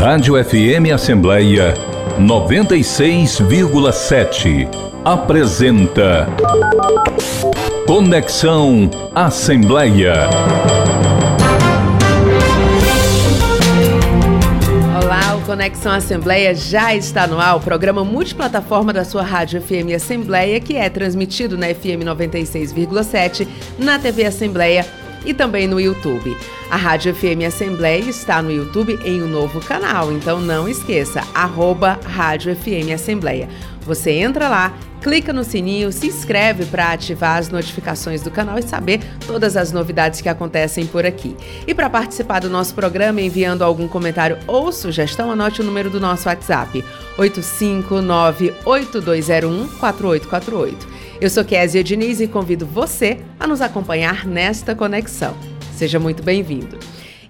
Rádio FM Assembleia 96,7 apresenta Conexão Assembleia. Olá, o Conexão Assembleia já está no ar, o programa multiplataforma da sua Rádio FM Assembleia, que é transmitido na FM 96,7, na TV Assembleia e também no YouTube. A Rádio FM Assembleia está no YouTube em um novo canal, então não esqueça, arroba Rádio FM Assembleia. Você entra lá, clica no sininho, se inscreve para ativar as notificações do canal e saber todas as novidades que acontecem por aqui. E para participar do nosso programa, enviando algum comentário ou sugestão, anote o número do nosso WhatsApp: 859-8201-4848. Eu sou Kézia Diniz e convido você a nos acompanhar nesta conexão. Seja muito bem-vindo.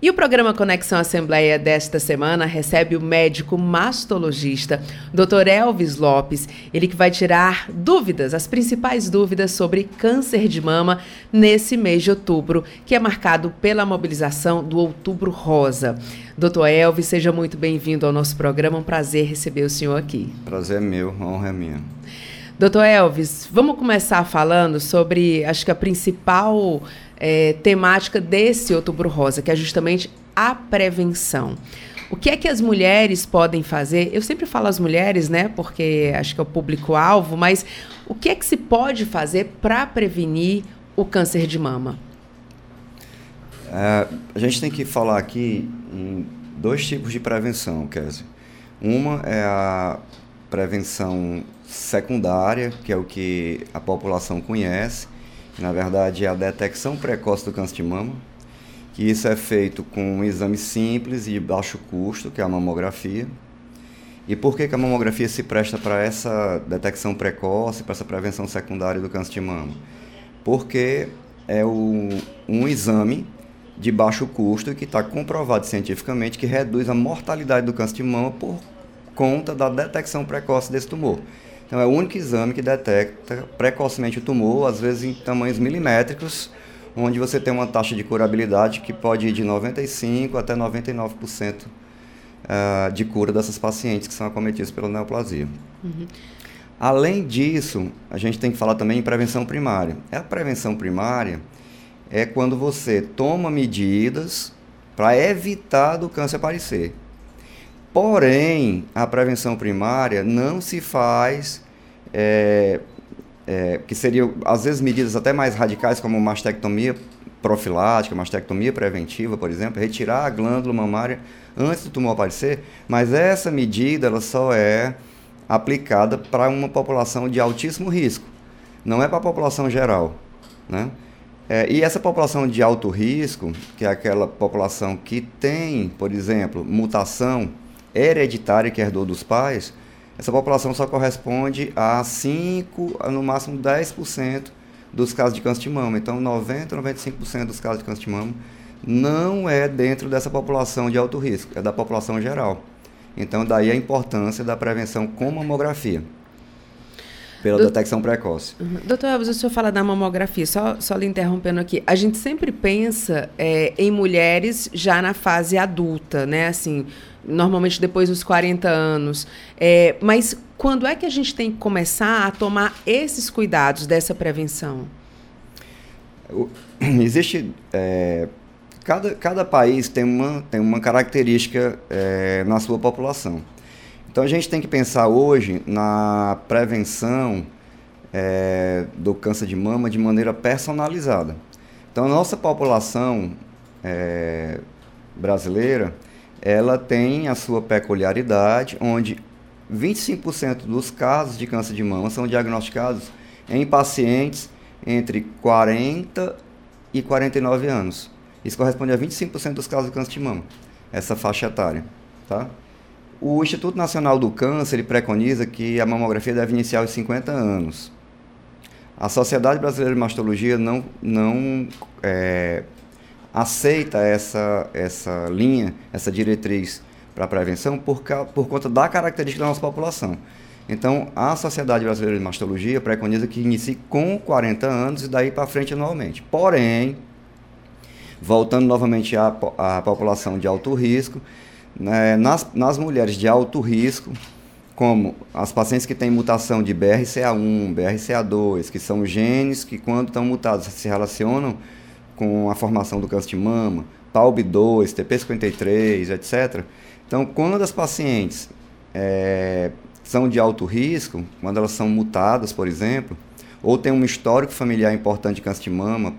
E o programa Conexão Assembleia desta semana recebe o médico mastologista Dr. Elvis Lopes, ele que vai tirar dúvidas, as principais dúvidas sobre câncer de mama nesse mês de outubro, que é marcado pela mobilização do Outubro Rosa. Doutor Elvis, seja muito bem-vindo ao nosso programa, um prazer receber o senhor aqui. Prazer é meu, honra é minha. Doutor Elvis, vamos começar falando sobre, acho que a principal é, temática desse Outubro Rosa, que é justamente a prevenção. O que é que as mulheres podem fazer? Eu sempre falo as mulheres, né? Porque acho que é o público-alvo, mas o que é que se pode fazer para prevenir o câncer de mama? É, a gente tem que falar aqui em dois tipos de prevenção, Kézia. Uma é a prevenção secundária, que é o que a população conhece, que na verdade é a detecção precoce do câncer de mama, que isso é feito com um exame simples e de baixo custo, que é a mamografia. E por que, que a mamografia se presta para essa detecção precoce, para essa prevenção secundária do câncer de mama? Porque é o, um exame de baixo custo que está comprovado cientificamente que reduz a mortalidade do câncer de mama por conta da detecção precoce desse tumor. Então é o único exame que detecta precocemente o tumor, às vezes em tamanhos milimétricos, onde você tem uma taxa de curabilidade que pode ir de 95% até 99% uh, de cura dessas pacientes que são acometidas pela neoplasia. Uhum. Além disso, a gente tem que falar também em prevenção primária. A prevenção primária é quando você toma medidas para evitar do câncer aparecer. Porém, a prevenção primária não se faz, é, é, que seriam, às vezes, medidas até mais radicais, como mastectomia profilática, mastectomia preventiva, por exemplo, retirar a glândula mamária antes do tumor aparecer, mas essa medida ela só é aplicada para uma população de altíssimo risco, não é para a população geral. Né? É, e essa população de alto risco, que é aquela população que tem, por exemplo, mutação hereditária que herdou dos pais, essa população só corresponde a 5, no máximo 10% dos casos de câncer de mama. Então, 90, 95% dos casos de câncer de mama não é dentro dessa população de alto risco, é da população geral. Então, daí a importância da prevenção com mamografia pela Do... detecção precoce. Uhum. Doutor Elvis, o senhor fala da mamografia, só, só lhe interrompendo aqui. A gente sempre pensa é, em mulheres já na fase adulta, né? Assim, normalmente depois dos 40 anos. É, mas quando é que a gente tem que começar a tomar esses cuidados dessa prevenção? Existe. É, cada, cada país tem uma, tem uma característica é, na sua população. Então a gente tem que pensar hoje na prevenção é, do câncer de mama de maneira personalizada. Então a nossa população é, brasileira ela tem a sua peculiaridade, onde 25% dos casos de câncer de mama são diagnosticados em pacientes entre 40 e 49 anos. Isso corresponde a 25% dos casos de câncer de mama, essa faixa etária, tá? O Instituto Nacional do Câncer preconiza que a mamografia deve iniciar aos 50 anos. A Sociedade Brasileira de Mastologia não, não é, aceita essa, essa linha, essa diretriz para prevenção por, por conta da característica da nossa população. Então, a Sociedade Brasileira de Mastologia preconiza que inicie com 40 anos e daí para frente anualmente. Porém, voltando novamente à, à população de alto risco, Né, nas, nas mulheres de alto risco, como as pacientes que têm mutação de BRCA1, BRCA2, que são genes que, quando estão mutados, se relacionam com a formação do câncer de mama, PALB2, TP53, etc. Então, quando as pacientes é, são de alto risco, quando elas são mutadas, por exemplo, ou tem um histórico familiar importante de câncer de mama,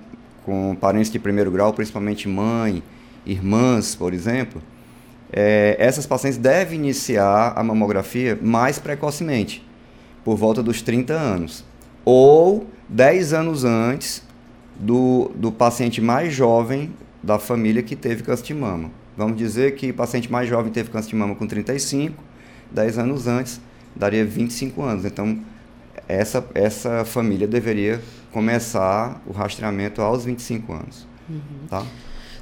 com parentes de primeiro grau, principalmente mãe, irmãs, por exemplo, é, essas pacientes devem iniciar a mamografia mais precocemente, por volta dos 30 anos, ou 10 anos antes do, do paciente mais jovem da família que teve câncer de mama. Vamos dizer que o paciente mais jovem teve câncer de mama com 35, 10 anos antes daria 25 anos. Então, essa, essa família deveria começar o rastreamento aos 25 anos. Uhum. Tá?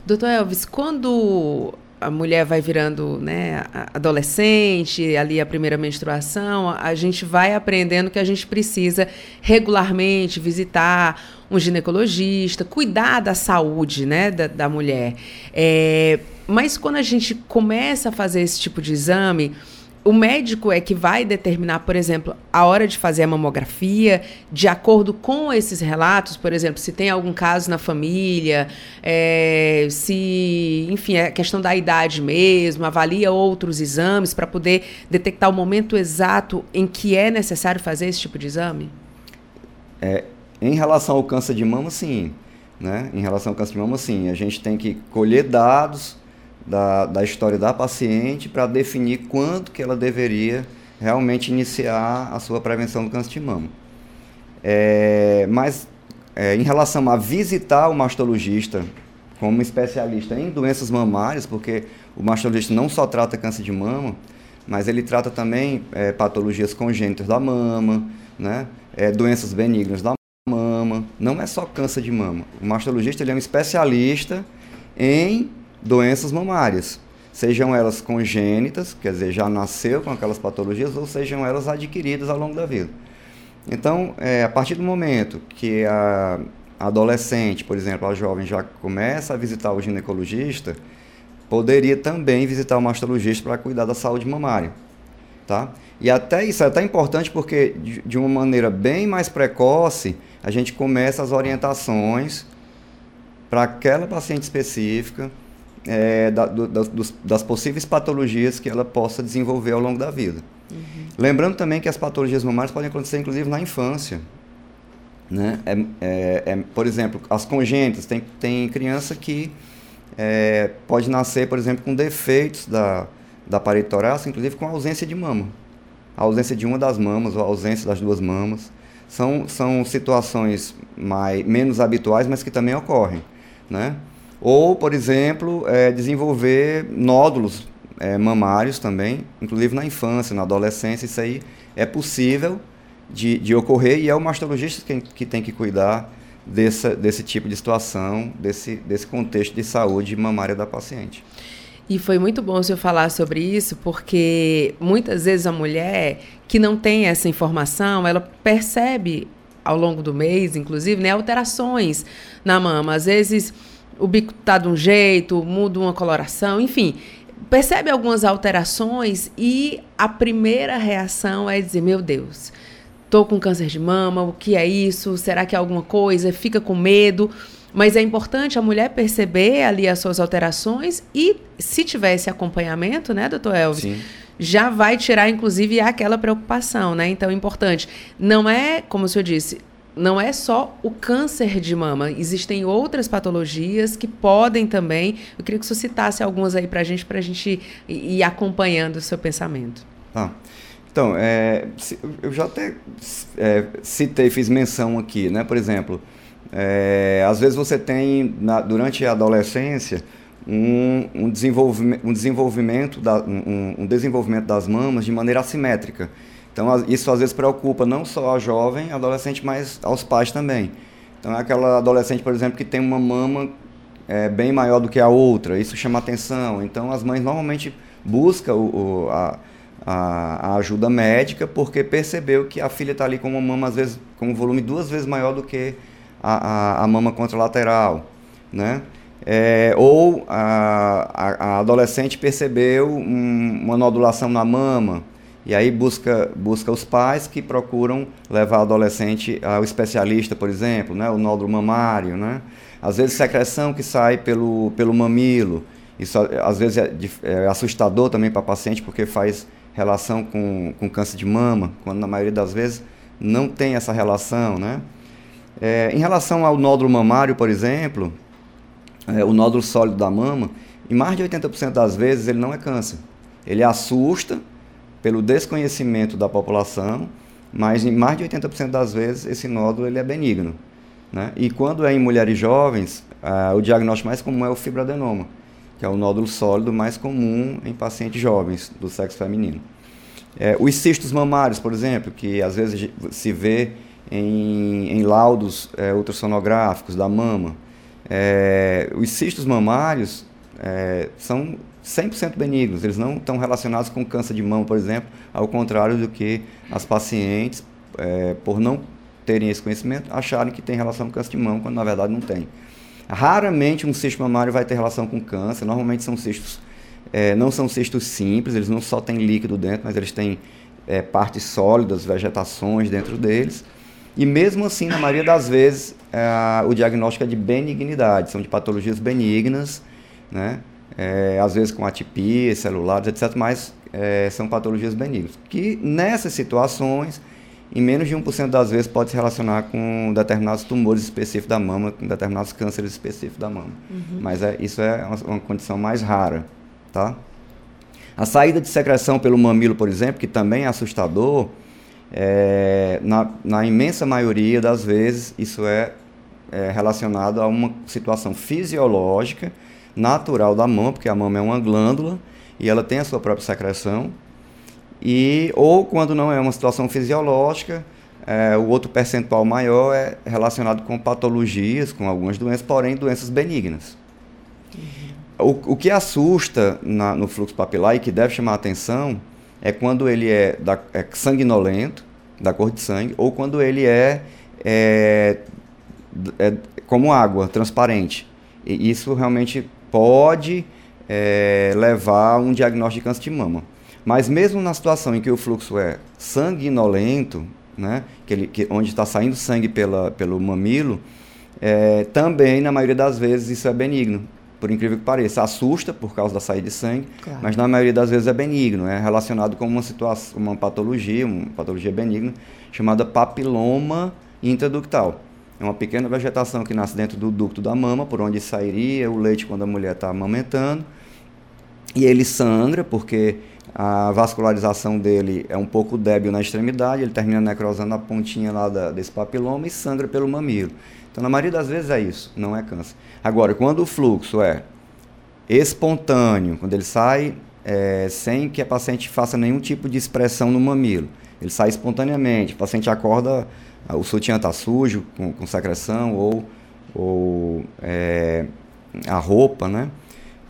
Doutor Elvis, quando a mulher vai virando né, adolescente, ali a primeira menstruação, a gente vai aprendendo que a gente precisa regularmente visitar um ginecologista, cuidar da saúde né, da, da mulher. É, mas quando a gente começa a fazer esse tipo de exame, o médico é que vai determinar, por exemplo, a hora de fazer a mamografia, de acordo com esses relatos, por exemplo, se tem algum caso na família, é, se, enfim, é questão da idade mesmo, avalia outros exames para poder detectar o momento exato em que é necessário fazer esse tipo de exame? É, em relação ao câncer de mama, sim. Né? Em relação ao câncer de mama, sim. A gente tem que colher dados da, da história da paciente para definir quanto que ela deveria realmente iniciar a sua prevenção do câncer de mama. É, mas é, em relação a visitar o mastologista como especialista em doenças mamárias, porque o mastologista não só trata câncer de mama, mas ele trata também é, patologias congênitas da mama, né? É, doenças benignas da mama, não é só câncer de mama. O mastologista ele é um especialista em doenças mamárias, sejam elas congênitas, quer dizer, já nasceu com aquelas patologias, ou sejam elas adquiridas ao longo da vida. Então, é, a partir do momento que a adolescente, por exemplo, a jovem já começa a visitar o ginecologista, poderia também visitar o mastologista para cuidar da saúde mamária. Tá? E até isso é até importante porque, de, de uma maneira bem mais precoce, a gente começa as orientações para aquela paciente específica, é, da, do, das, das, possíveis patologias que ela possa desenvolver ao longo da vida. Uhum. Lembrando também que as patologias mamárias podem acontecer inclusive na infância. Né? É, é, é, por exemplo, as congênitas, tem, tem criança que é, pode nascer, por exemplo, com defeitos da, da parede torácica, inclusive com ausência de mama. A ausência de uma das mamas ou a ausência das duas mamas. São, são situações mais, menos habituais, mas que também ocorrem. Né? Ou, por exemplo, é, desenvolver nódulos é, mamários também, inclusive na infância, na adolescência, isso aí é possível de, de ocorrer e é o mastologista que, que tem que cuidar desse, desse tipo de situação, desse, desse contexto de saúde mamária da paciente. E foi muito bom o senhor falar sobre isso, porque muitas vezes a mulher que não tem essa informação, ela percebe ao longo do mês, inclusive, né, alterações na mama. Às vezes o bico tá de um jeito, muda uma coloração, enfim, percebe algumas alterações e a primeira reação é dizer: Meu Deus, tô com câncer de mama, o que é isso? Será que é alguma coisa? Fica com medo. Mas é importante a mulher perceber ali as suas alterações e, se tiver esse acompanhamento, né, doutor Elvis? Sim. Já vai tirar, inclusive, aquela preocupação, né? Então, é importante. Não é, como o senhor disse, não é só o câncer de mama, existem outras patologias que podem também. Eu queria que você citasse algumas aí para a gente, para a gente ir acompanhando o seu pensamento. Ah, então, é, eu já até é, citei, fiz menção aqui, né? Por exemplo, é, às vezes você tem, na, durante a adolescência, um, um, desenvolvimento, um, desenvolvimento da, um, um desenvolvimento das mamas de maneira assimétrica. Então, isso às vezes preocupa não só a jovem, adolescente, mas aos pais também. Então, é aquela adolescente, por exemplo, que tem uma mama é, bem maior do que a outra, isso chama atenção. Então, as mães normalmente buscam o, o, a, a, ajuda médica porque percebeu que a filha está ali com uma mama, às vezes, com um volume duas vezes maior do que a, a, a mama contralateral, né? É, ou a, a, a, adolescente percebeu um, uma nodulação na mama, e aí busca, busca os pais que procuram levar o adolescente ao especialista, por exemplo, né, o nódulo mamário, né? Às vezes secreção que sai pelo, pelo mamilo. Isso às vezes é, é assustador também para paciente porque faz relação com, com câncer de mama, quando na maioria das vezes não tem essa relação, né? É, em relação ao nódulo mamário, por exemplo, é, o nódulo sólido da mama, em mais de 80% das vezes ele não é câncer. Ele assusta pelo desconhecimento da população, mas em mais de 80% das vezes esse nódulo ele é benigno. Né? E quando é em mulheres jovens, ah, o diagnóstico mais comum é o fibroadenoma, que é o nódulo sólido mais comum em pacientes jovens do sexo feminino. É, os cistos mamários, por exemplo, que às vezes se vê em, em laudos é, ultrassonográficos da mama. É, os cistos mamários é, são 100% benignos, eles não estão relacionados com câncer de mama, por exemplo, ao contrário do que as pacientes, é, por não terem esse conhecimento, acharem que tem relação com câncer de mama, quando na verdade não tem. Raramente um cisto mamário vai ter relação com câncer, normalmente são cistos, é, não são cistos simples, eles não só têm líquido dentro, mas eles têm é, partes sólidas, vegetações dentro deles. E mesmo assim, na maioria das vezes, é, o diagnóstico é de benignidade, são de patologias benignas, né? É, às vezes com atipia, celulares, etc., mas é, são patologias benignas. Que nessas situações em menos de 1% das vezes pode se relacionar com determinados tumores específicos da mama, com determinados cânceres específicos da mama. Uhum. Mas é, isso é uma, uma, condição mais rara, tá? A saída de secreção pelo mamilo, por exemplo, que também é assustador, é, na, na, imensa maioria das vezes isso é, é relacionado a uma situação fisiológica, natural da mama, porque a mama é uma glândula e ela tem a sua própria secreção, e, ou quando não é uma situação fisiológica, é, o outro percentual maior é relacionado com patologias, com algumas doenças, porém doenças benignas. O, o que assusta na, no fluxo papilar e que deve chamar a atenção é quando ele é, da, é sanguinolento, da cor de sangue, ou quando ele é, é, é como água, transparente. E isso realmente pode é, levar a um diagnóstico de câncer de mama. Mas mesmo na situação em que o fluxo é sanguinolento, né, que ele, que, onde está saindo sangue pela, pelo mamilo, é, também, na maioria das vezes, isso é benigno. Por incrível que pareça, assusta por causa da saída de sangue, claro. mas na maioria das vezes é benigno, é relacionado com uma situação, uma patologia, uma patologia benigna chamada papiloma intraductal. É uma pequena vegetação que nasce dentro do ducto da mama, por onde sairia o leite quando a mulher está amamentando. E ele sangra porque a vascularização dele é um pouco débil na extremidade, ele termina necrosando a pontinha lá da, desse papiloma e sangra pelo mamilo. Então, na maioria das vezes é isso, não é câncer. Agora, quando o fluxo é espontâneo, quando ele sai é, sem que a paciente faça nenhum tipo de expressão no mamilo, ele sai espontaneamente, o paciente acorda, o sutiã está sujo, com, com, secreção, ou, ou é, a roupa né,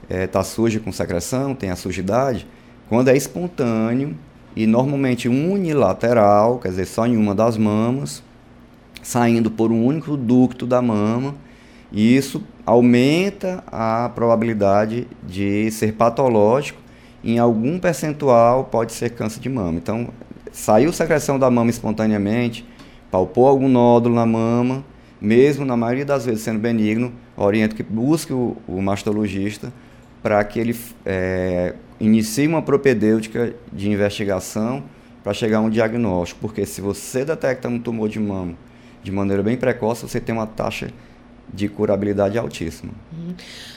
está é, tá suja com secreção, tem a sujidade, quando é espontâneo e normalmente unilateral, quer dizer, só em uma das mamas, saindo por um único ducto da mama, e isso aumenta a probabilidade de ser patológico. Em algum percentual pode ser câncer de mama. Então, saiu secreção da mama espontaneamente, palpou algum nódulo na mama, mesmo na maioria das vezes sendo benigno, oriento que busque o, o mastologista para que ele é, inicie uma propedêutica de investigação para chegar a um diagnóstico, porque se você detecta um tumor de mama de maneira bem precoce, você tem uma taxa de curabilidade altíssima. Uhum.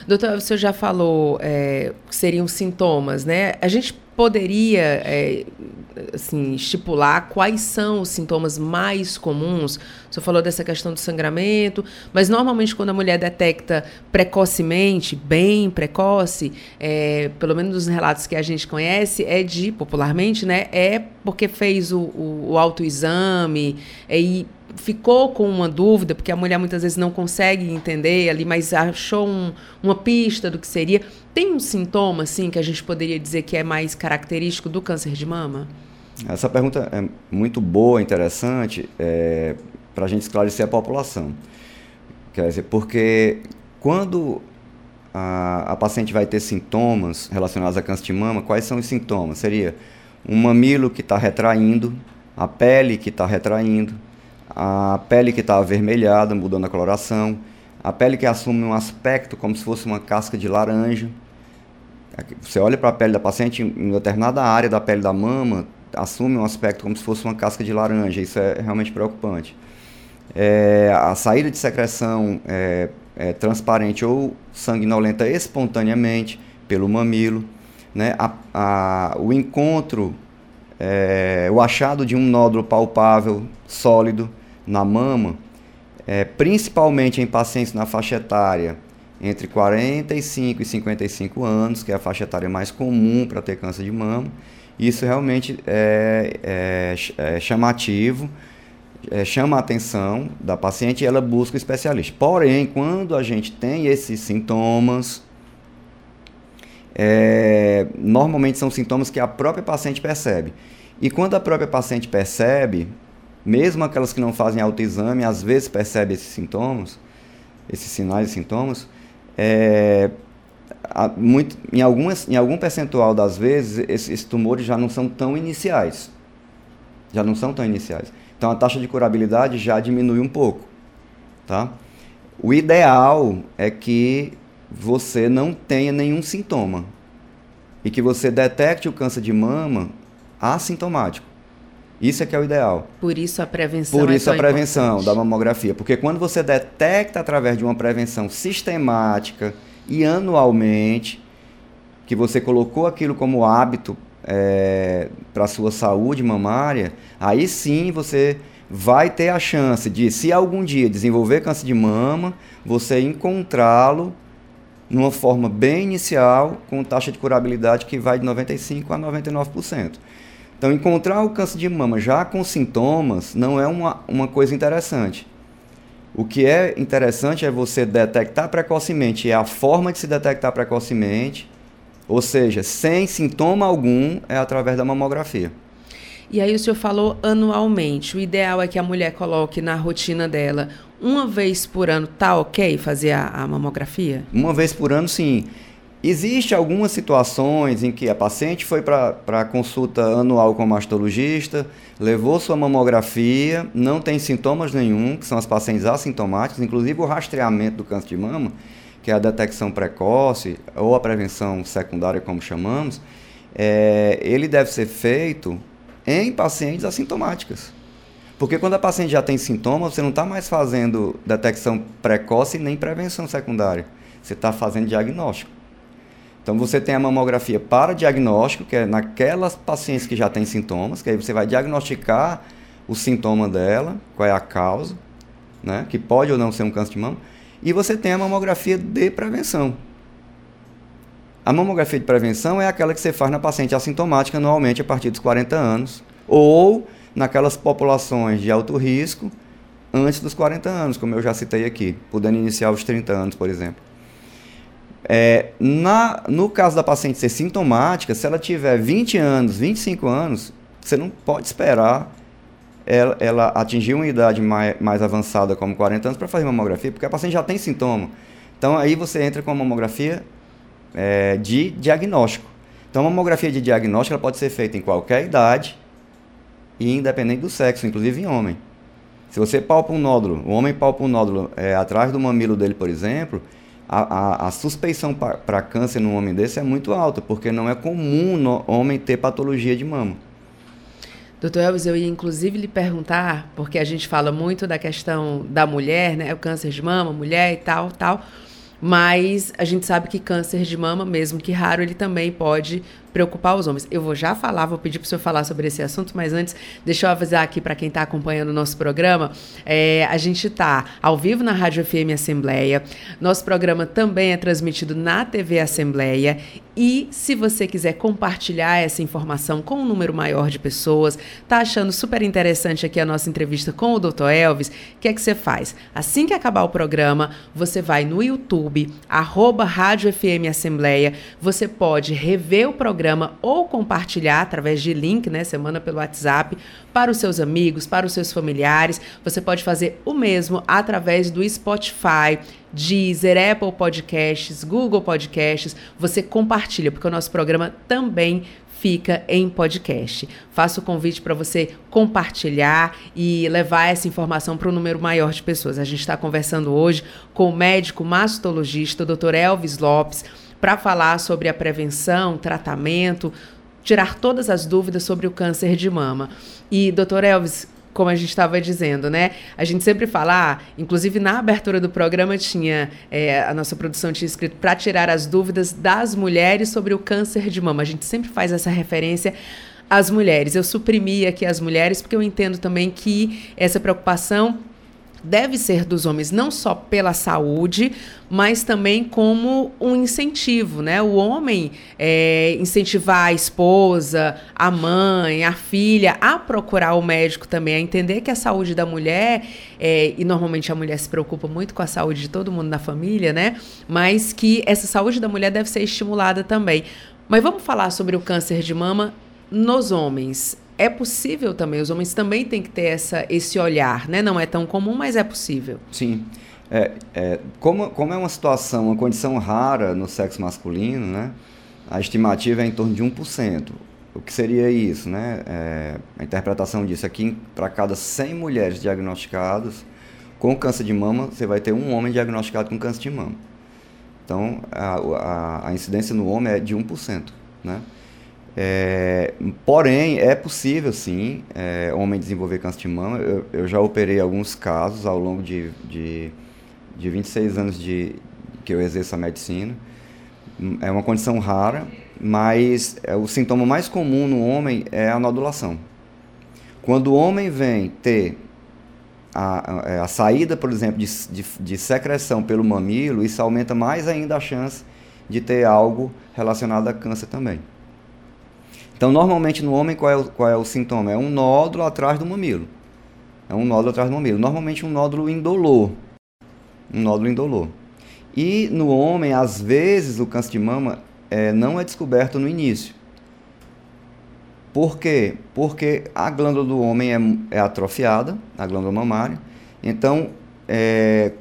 Doutor, você já falou é, que seriam sintomas, né? A gente poderia é, assim, estipular quais são os sintomas mais comuns? Você falou dessa questão do sangramento, mas normalmente quando a mulher detecta precocemente, bem precoce, é, pelo menos nos relatos que a gente conhece, é de, popularmente, né, é porque fez o, o, o autoexame é, e ficou com uma dúvida, porque a mulher muitas vezes não consegue entender ali, mas achou um, uma pista do que seria. Tem um sintoma, assim, que a gente poderia dizer que é mais característico do câncer de mama? Essa pergunta é muito boa, interessante, é, para a gente esclarecer a população. Quer dizer, porque quando a, a paciente vai ter sintomas relacionados a câncer de mama, quais são os sintomas? Seria um mamilo que está retraindo, a pele que está retraindo, a pele que está avermelhada, mudando a coloração, a pele que assume um aspecto como se fosse uma casca de laranja. Você olha para a pele da paciente, em determinada área da pele da mama, assume um aspecto como se fosse uma casca de laranja. Isso é realmente preocupante. É, a saída de secreção é, é, transparente ou sanguinolenta espontaneamente pelo mamilo. Né? A, a, o encontro, é, o achado de um nódulo palpável, sólido, na mama, é, principalmente em pacientes na faixa etária entre 45 e 55 anos, que é a faixa etária mais comum para ter câncer de mama. Isso realmente é, é, é chamativo, é, chama a atenção da paciente e ela busca o especialista. Porém, quando a gente tem esses sintomas, é, normalmente são sintomas que a própria paciente percebe. E quando a própria paciente percebe, mesmo aquelas que não fazem autoexame, às vezes percebe esses sintomas, esses sinais e sintomas, é, muito, em, algumas, em algum percentual das vezes, esses, esses tumores já não são tão iniciais. Já não são tão iniciais. Então a taxa de curabilidade já diminui um pouco. Tá? O ideal é que você não tenha nenhum sintoma e que você detecte o câncer de mama assintomático. Isso é que é o ideal. Por isso a prevenção Por é isso a prevenção importante. da mamografia. Porque quando você detecta através de uma prevenção sistemática e anualmente, que você colocou aquilo como hábito é, para a sua saúde mamária, aí sim você vai ter a chance de, se algum dia desenvolver câncer de mama, você encontrá-lo numa forma bem inicial, com taxa de curabilidade que vai de 95% a 99%. Então, encontrar o câncer de mama já com sintomas não é uma, uma coisa interessante. O que é interessante é você detectar precocemente, e a forma de se detectar precocemente, ou seja, sem sintoma algum, é através da mamografia. E aí o senhor falou anualmente. O ideal é que a mulher coloque na rotina dela uma vez por ano, tá ok fazer a, a mamografia? Uma vez por ano, sim. Existem algumas situações em que a paciente foi para a consulta anual com o mastologista, levou sua mamografia, não tem sintomas nenhum, que são as pacientes assintomáticas, inclusive o rastreamento do câncer de mama, que é a detecção precoce ou a prevenção secundária, como chamamos, é, ele deve ser feito em pacientes assintomáticas. Porque quando a paciente já tem sintomas, você não está mais fazendo detecção precoce nem prevenção secundária. Você está fazendo diagnóstico. Então você tem a mamografia para diagnóstico, que é naquelas pacientes que já têm sintomas, que aí você vai diagnosticar o sintoma dela, qual é a causa, né, que pode ou não ser um câncer de mama, e você tem a mamografia de prevenção. A mamografia de prevenção é aquela que você faz na paciente assintomática anualmente a partir dos 40 anos, ou naquelas populações de alto risco antes dos 40 anos, como eu já citei aqui, podendo iniciar aos 30 anos, por exemplo. É, na, no caso da paciente ser sintomática, se ela tiver 20 anos, 25 anos, você não pode esperar ela, ela atingir uma idade mais, mais avançada, como 40 anos, para fazer mamografia, porque a paciente já tem sintoma. Então aí você entra com a mamografia é, de diagnóstico. Então a mamografia de diagnóstico ela pode ser feita em qualquer idade e independente do sexo, inclusive em homem. Se você palpa um nódulo, o homem palpa um nódulo é, atrás do mamilo dele, por exemplo, a, a, a suspeição para câncer num homem desse é muito alta, porque não é comum no homem ter patologia de mama. Doutor Elvis, eu ia inclusive lhe perguntar, porque a gente fala muito da questão da mulher, né? O câncer de mama, mulher e tal, tal. Mas a gente sabe que câncer de mama, mesmo que raro, ele também pode preocupar os homens. Eu vou já falar, vou pedir para o senhor falar sobre esse assunto, mas antes, deixa eu avisar aqui para quem está acompanhando o nosso programa. É, a gente está ao vivo na Rádio FM Assembleia. Nosso programa também é transmitido na TV Assembleia. E se você quiser compartilhar essa informação com um número maior de pessoas, tá achando super interessante aqui a nossa entrevista com o Dr. Elvis, o que é que você faz? Assim que acabar o programa, você vai no YouTube, arroba Rádio FM Assembleia, você pode rever o programa programa ou compartilhar através de link, né? Manda pelo WhatsApp para os seus amigos, para os seus familiares. Você pode fazer o mesmo através do Spotify, Deezer, Apple Podcasts, Google Podcasts. Você compartilha, porque o nosso programa também fica em podcast. Faço o convite para você compartilhar e levar essa informação para um número maior de pessoas. A gente está conversando hoje com o médico mastologista, Dr. Elvis Lopes, para falar sobre a prevenção, tratamento, tirar todas as dúvidas sobre o câncer de mama. E, doutor Elvis, como a gente estava dizendo, né? A gente sempre fala, ah, inclusive na abertura do programa tinha, é, a nossa produção tinha escrito para tirar as dúvidas das mulheres sobre o câncer de mama. A gente sempre faz essa referência às mulheres. Eu suprimi aqui as mulheres porque eu entendo também que essa preocupação deve ser dos homens não só pela saúde, mas também como um incentivo, né? O homem é, incentivar a esposa, a mãe, a filha a procurar o médico também, a entender que a saúde da mulher, é, e normalmente a mulher se preocupa muito com a saúde de todo mundo na família, né? Mas que essa saúde da mulher deve ser estimulada também. Mas vamos falar sobre o câncer de mama nos homens é possível também, os homens também têm que ter essa, esse olhar, né? Não é tão comum, mas é possível. Sim. É, é, como, como é uma situação, uma condição rara no sexo masculino, né? A estimativa é em torno de 1%. O que seria isso, né? É, a interpretação disso aqui, para cada 100 mulheres diagnosticadas com câncer de mama, você vai ter um homem diagnosticado com câncer de mama. Então, a, a, a incidência no homem é de 1%, né? É, porém, é possível sim é, homem desenvolver câncer de mama. Eu, eu, já operei alguns casos ao longo de, de, de 26 anos de, que eu exerço a medicina. É uma condição rara, mas é, o sintoma mais comum no homem é a nodulação. Quando o homem vem ter a, a, a saída, por exemplo, de, de, de secreção pelo mamilo, isso aumenta mais ainda a chance de ter algo relacionado a câncer também. Então, normalmente no homem, qual é, o, qual é o sintoma? É um nódulo atrás do mamilo. É um nódulo atrás do mamilo. Normalmente um nódulo indolor. Um nódulo indolor. E no homem, às vezes, o câncer de mama é, não é descoberto no início. Por quê? Porque a glândula do homem é, é atrofiada, a glândula mamária. Então, é,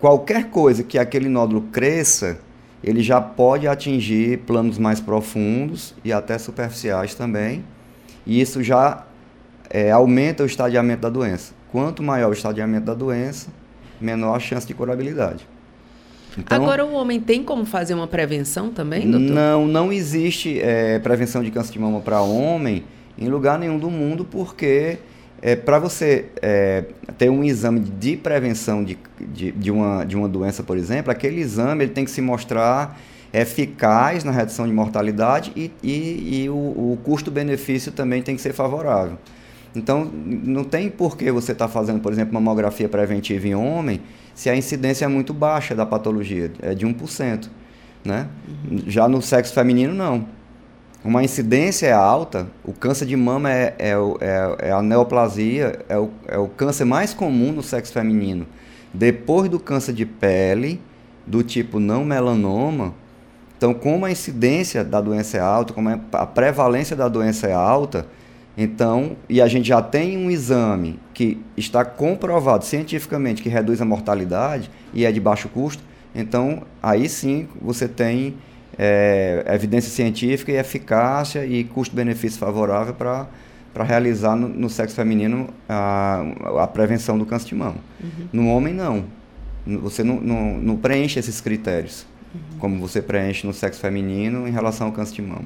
qualquer coisa que aquele nódulo cresça, ele já pode atingir planos mais profundos e até superficiais também. E isso já é, aumenta o estadiamento da doença. Quanto maior o estadiamento da doença, menor a chance de curabilidade. Então, Agora, o homem tem como fazer uma prevenção também, doutor? Não, não existe é, prevenção de câncer de mama para homem em lugar nenhum do mundo, porque é, para você é, ter um exame de prevenção de, de, de, uma, de uma doença, por exemplo, aquele exame ele tem que se mostrar eficaz na redução de mortalidade e, e, e o, o custo-benefício também tem que ser favorável. Então, não tem por que você estar tá fazendo, por exemplo, mamografia preventiva em homem se a incidência é muito baixa da patologia, é de 1%. Né? Uhum. Já no sexo feminino, não uma incidência é alta, o câncer de mama é, é, é, é a neoplasia, é o, é o câncer mais comum no sexo feminino. Depois do câncer de pele, do tipo não melanoma, então, como a incidência da doença é alta, como a prevalência da doença é alta, então, e a gente já tem um exame que está comprovado cientificamente que reduz a mortalidade e é de baixo custo, então aí sim você tem é, evidência científica e eficácia e custo-benefício favorável para para realizar no, no, sexo feminino a, a prevenção do câncer de mama. Uhum. No homem, não. Você não, não, não preenche esses critérios, uhum. como você preenche no sexo feminino em relação ao câncer de mama.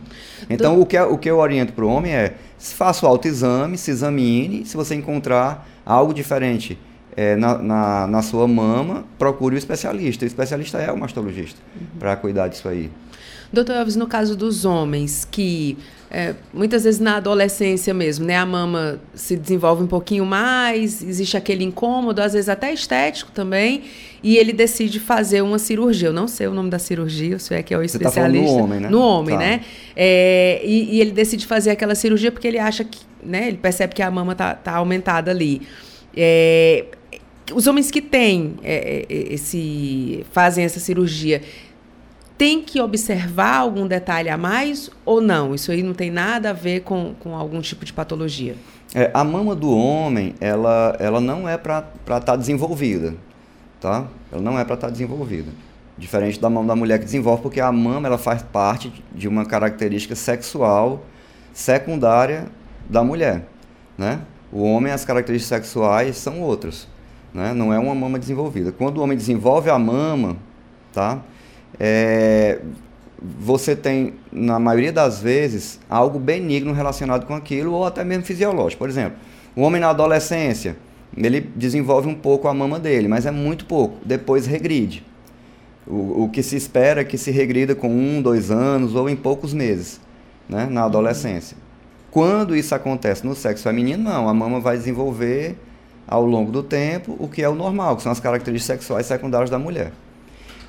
Então, Do... o, que, o que eu oriento para o homem é, faça o autoexame, se examine, se você encontrar algo diferente é, na, na, na, sua mama, procure o especialista. O especialista é o mastologista uhum. para cuidar disso aí. Doutor Elvis, no caso dos homens, que é, muitas vezes na adolescência mesmo, né, a mama se desenvolve um pouquinho mais, existe aquele incômodo, às vezes até estético também, e ele decide fazer uma cirurgia. Eu não sei o nome da cirurgia, se é que é o Você tá especialista. Tá no homem, né? No homem, tá. né? É, e, e, ele decide fazer aquela cirurgia porque ele acha que, né, ele percebe que a mama tá, tá aumentada ali. É, os homens que têm é, é, esse fazem essa cirurgia tem que observar algum detalhe a mais ou não? Isso aí não tem nada a ver com, com algum tipo de patologia? É, a mama do homem, ela, ela não é para estar tá desenvolvida, tá? Ela não é para estar tá desenvolvida. Diferente da mama da mulher que desenvolve, porque a mama ela faz parte de uma característica sexual secundária da mulher, né? O homem, as características sexuais são outras, né? Não é uma mama desenvolvida. Quando o homem desenvolve a mama, tá? É, você tem, na maioria das vezes, algo benigno relacionado com aquilo, ou até mesmo fisiológico. Por exemplo, o homem na adolescência, ele desenvolve um pouco a mama dele, mas é muito pouco. Depois regride. O, o que se espera é que se regrida com um, dois anos ou em poucos meses, né, na adolescência. Quando isso acontece no sexo feminino, não. A mama vai desenvolver ao longo do tempo o que é o normal, que são as características sexuais secundárias da mulher.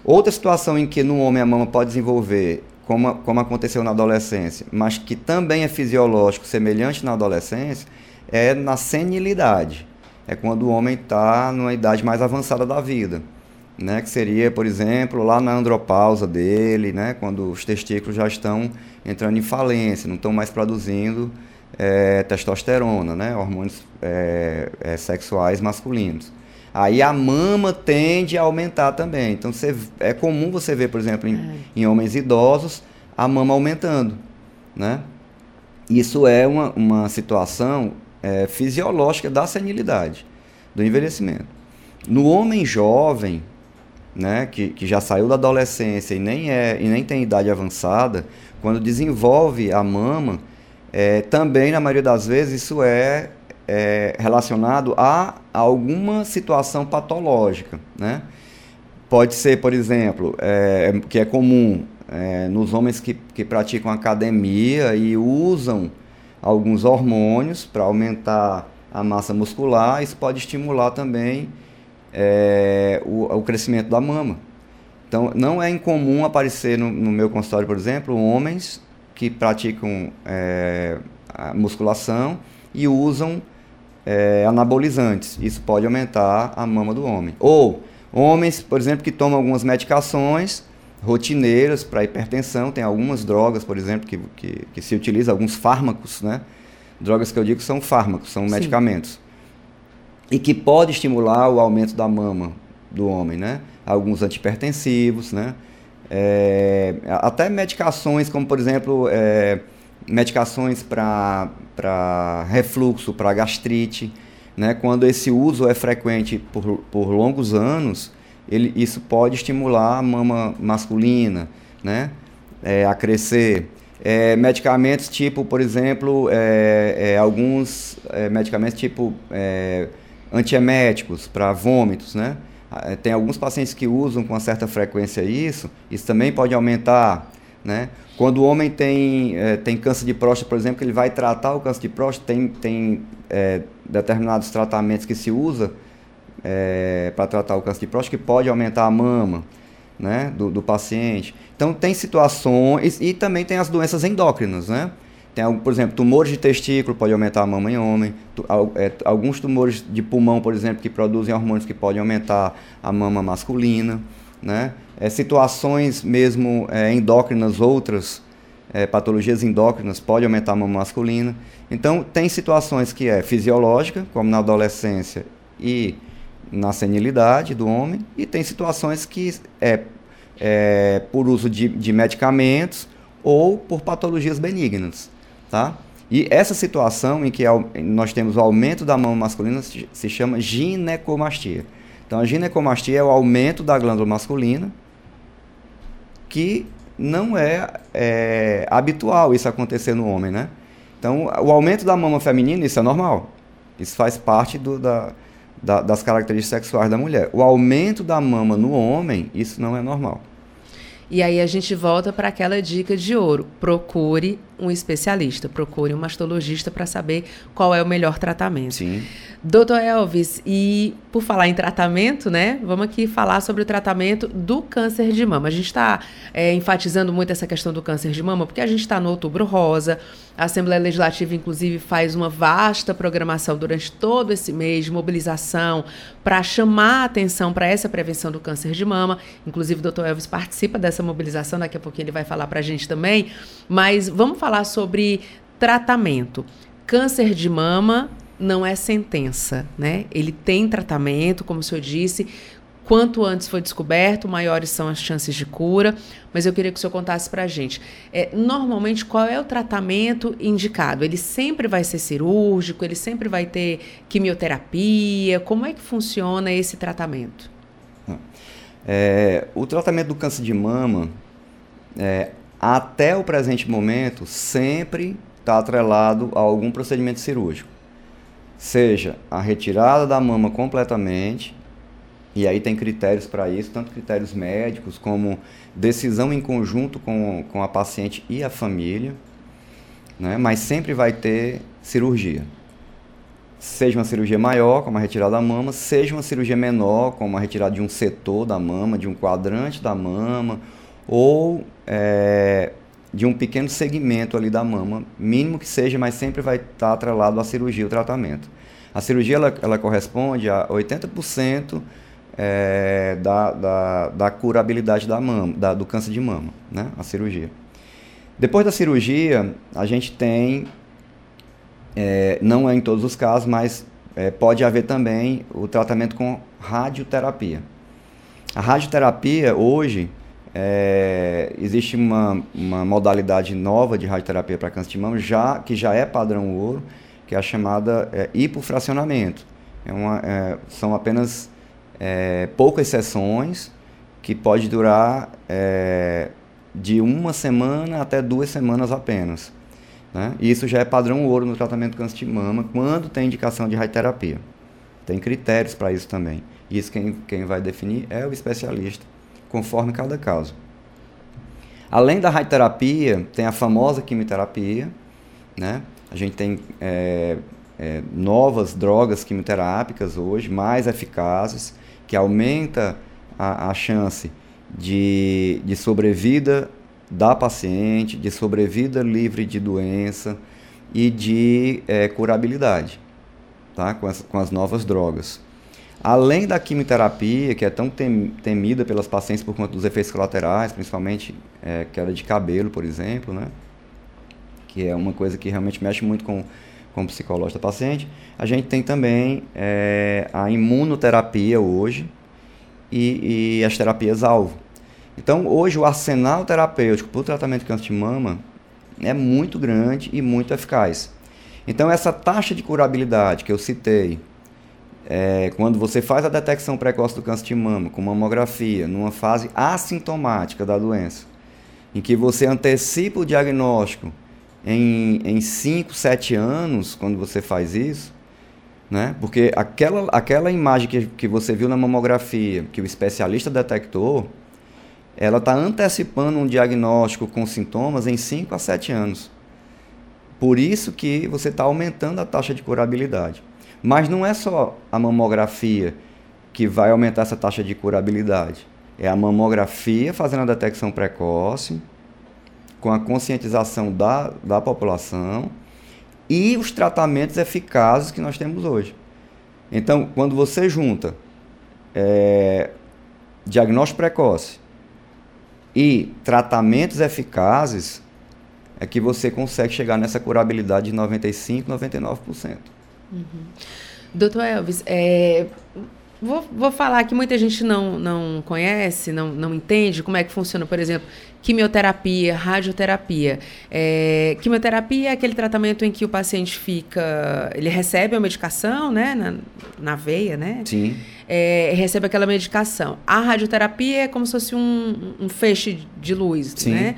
Outra situação em que no homem a mama pode desenvolver, como, como aconteceu na adolescência, mas que também é fisiológico, semelhante na adolescência, é na senilidade. É quando o homem está numa idade mais avançada da vida. Né, que seria, por exemplo, lá na andropausa dele, né, quando os testículos já estão entrando em falência, não estão mais produzindo é, testosterona, né, hormônios é, é, sexuais masculinos. Aí a mama tende a aumentar também. Então você, é comum você ver, por exemplo, em, é. em homens idosos, a mama aumentando. Né? Isso é uma, uma situação é, fisiológica da senilidade, do envelhecimento. No homem jovem, né, que, que já saiu da adolescência e nem, é, e nem tem idade avançada, quando desenvolve a mama, é, também, na maioria das vezes, isso é, é relacionado a alguma situação patológica. Né? Pode ser, por exemplo, é, que é comum é, nos homens que, que praticam academia e usam alguns hormônios para aumentar a massa muscular, isso pode estimular também é, o, o, crescimento da mama. Então, não é incomum aparecer no, no meu consultório, por exemplo, homens que praticam é, musculação e usam é, anabolizantes. Isso pode aumentar a mama do homem. Ou homens, por exemplo, que tomam algumas medicações rotineiras para hipertensão, tem algumas drogas, por exemplo, que, que, que, se utiliza, alguns fármacos, né? Drogas que eu digo são fármacos, são Sim. medicamentos e que pode estimular o aumento da mama do homem, né? Alguns antipertensivos, né? É, até medicações como, por exemplo, é, medicações para refluxo, para gastrite, né? Quando esse uso é frequente por, por longos anos, ele, isso pode estimular a mama masculina, né? É, a crescer. É, medicamentos tipo, por exemplo, é, é, alguns é, medicamentos tipo é, antieméticos para vômitos, né? Tem alguns pacientes que usam com uma certa frequência isso, isso também pode aumentar, né? Quando o homem tem, é, tem câncer de próstata, por exemplo, ele vai tratar o câncer de próstata, tem, tem é, determinados tratamentos que se usa é, para tratar o câncer de próstata que pode aumentar a mama né, do, do paciente. Então tem situações, e também tem as doenças endócrinas, né? Tem, por exemplo, tumores de testículo pode aumentar a mama em homem. É, alguns tumores de pulmão, por exemplo, que produzem hormônios que podem aumentar a mama masculina. Né? É, situações mesmo é, endócrinas, outras é, patologias endócrinas, pode aumentar a mama masculina. Então, tem situações que é fisiológica, como na adolescência e na senilidade do homem, e tem situações que é, é por uso de, de medicamentos ou por patologias benignas. Tá? E essa situação em que nós temos o aumento da mama masculina se chama ginecomastia. Então, a ginecomastia é o aumento da glândula masculina, que não é, é, habitual isso acontecer no homem, né? Então, o aumento da mama feminina, isso é normal. Isso faz parte do, da, da, das características sexuais da mulher. O aumento da mama no homem, isso não é normal. E aí a gente volta para aquela dica de ouro: procure um especialista. Procure um mastologista para saber qual é o melhor tratamento. Sim. Doutor Elvis, e por falar em tratamento, né? Vamos aqui falar sobre o tratamento do câncer de mama. A gente está é, enfatizando muito essa questão do câncer de mama porque a gente está no Outubro Rosa. A Assembleia Legislativa, inclusive, faz uma vasta programação durante todo esse mês de mobilização para chamar a atenção para essa prevenção do câncer de mama. Inclusive, o doutor Elvis participa dessa mobilização, daqui a pouquinho ele vai falar para a gente também. Mas vamos falar sobre tratamento. Câncer de mama não é sentença, né? Ele tem tratamento, como o senhor disse. Quanto antes foi descoberto, maiores são as chances de cura. Mas eu queria que o senhor contasse para a gente. É, normalmente, qual é o tratamento indicado? Ele sempre vai ser cirúrgico? Ele sempre vai ter quimioterapia? Como é que funciona esse tratamento? É, o tratamento do câncer de mama, é, até o presente momento, sempre está atrelado a algum procedimento cirúrgico seja a retirada da mama completamente, e aí tem critérios para isso, tanto critérios médicos como decisão em conjunto com, com a paciente e a família, né? mas sempre vai ter cirurgia. Seja uma cirurgia maior, como a retirada da mama, seja uma cirurgia menor, como a retirada de um setor da mama, de um quadrante da mama, ou é, de um pequeno segmento ali da mama, mínimo que seja, mas sempre vai estar atrelado à cirurgia, o tratamento. A cirurgia ela, ela corresponde a 80% é, da, da, da, curabilidade da mama, da, do câncer de mama, né? A cirurgia. Depois da cirurgia, a gente tem, é, não é em todos os casos, mas é, pode haver também o tratamento com radioterapia. A radioterapia hoje é, existe uma, uma modalidade nova de radioterapia para câncer de mama, já, que já é padrão ouro, que é a chamada é, hipofracionamento. É uma, é, são apenas é, poucas sessões que pode durar é, de uma semana até duas semanas apenas. Né? E isso já é padrão ouro no tratamento do câncer de mama, quando tem indicação de radioterapia. Tem critérios para isso também. Isso quem, quem vai definir é o especialista conforme cada caso. Além da radioterapia, tem a famosa quimioterapia, né? A gente tem é, é, novas drogas quimioterápicas hoje, mais eficazes, que aumenta a, a chance de, de sobrevida da paciente, de sobrevida livre de doença e de é, curabilidade, tá? Com as, com as novas drogas. Além da quimioterapia, que é tão temida pelas pacientes por conta dos efeitos colaterais, principalmente é, queda de cabelo, por exemplo, né? que é uma coisa que realmente mexe muito com, com o psicológico da paciente, a gente tem também é, a imunoterapia hoje e, e as terapias-alvo. Então, hoje, o arsenal terapêutico para o tratamento de câncer de mama é muito grande e muito eficaz. Então, essa taxa de curabilidade que eu citei, é, quando você faz a detecção precoce do câncer de mama com mamografia, numa fase assintomática da doença, em que você antecipa o diagnóstico em 5, 7 anos, quando você faz isso, né? porque aquela, aquela imagem que, que você viu na mamografia, que o especialista detectou, ela está antecipando um diagnóstico com sintomas em 5 a 7 anos. Por isso que você está aumentando a taxa de curabilidade. Mas não é só a mamografia que vai aumentar essa taxa de curabilidade. É a mamografia fazendo a detecção precoce, com a conscientização da, da população e os tratamentos eficazes que nós temos hoje. Então, quando você junta é, diagnóstico precoce e tratamentos eficazes, é que você consegue chegar nessa curabilidade de 95%, 99%. Uhum. Doutor Elvis, é, vou, vou falar que muita gente não, não conhece, não, não entende como é que funciona, por exemplo, quimioterapia, radioterapia. É, quimioterapia é aquele tratamento em que o paciente fica, ele recebe a medicação, né, na, na veia, né? Sim. É, recebe aquela medicação. A radioterapia é como se fosse um, um feixe de luz, Sim. né?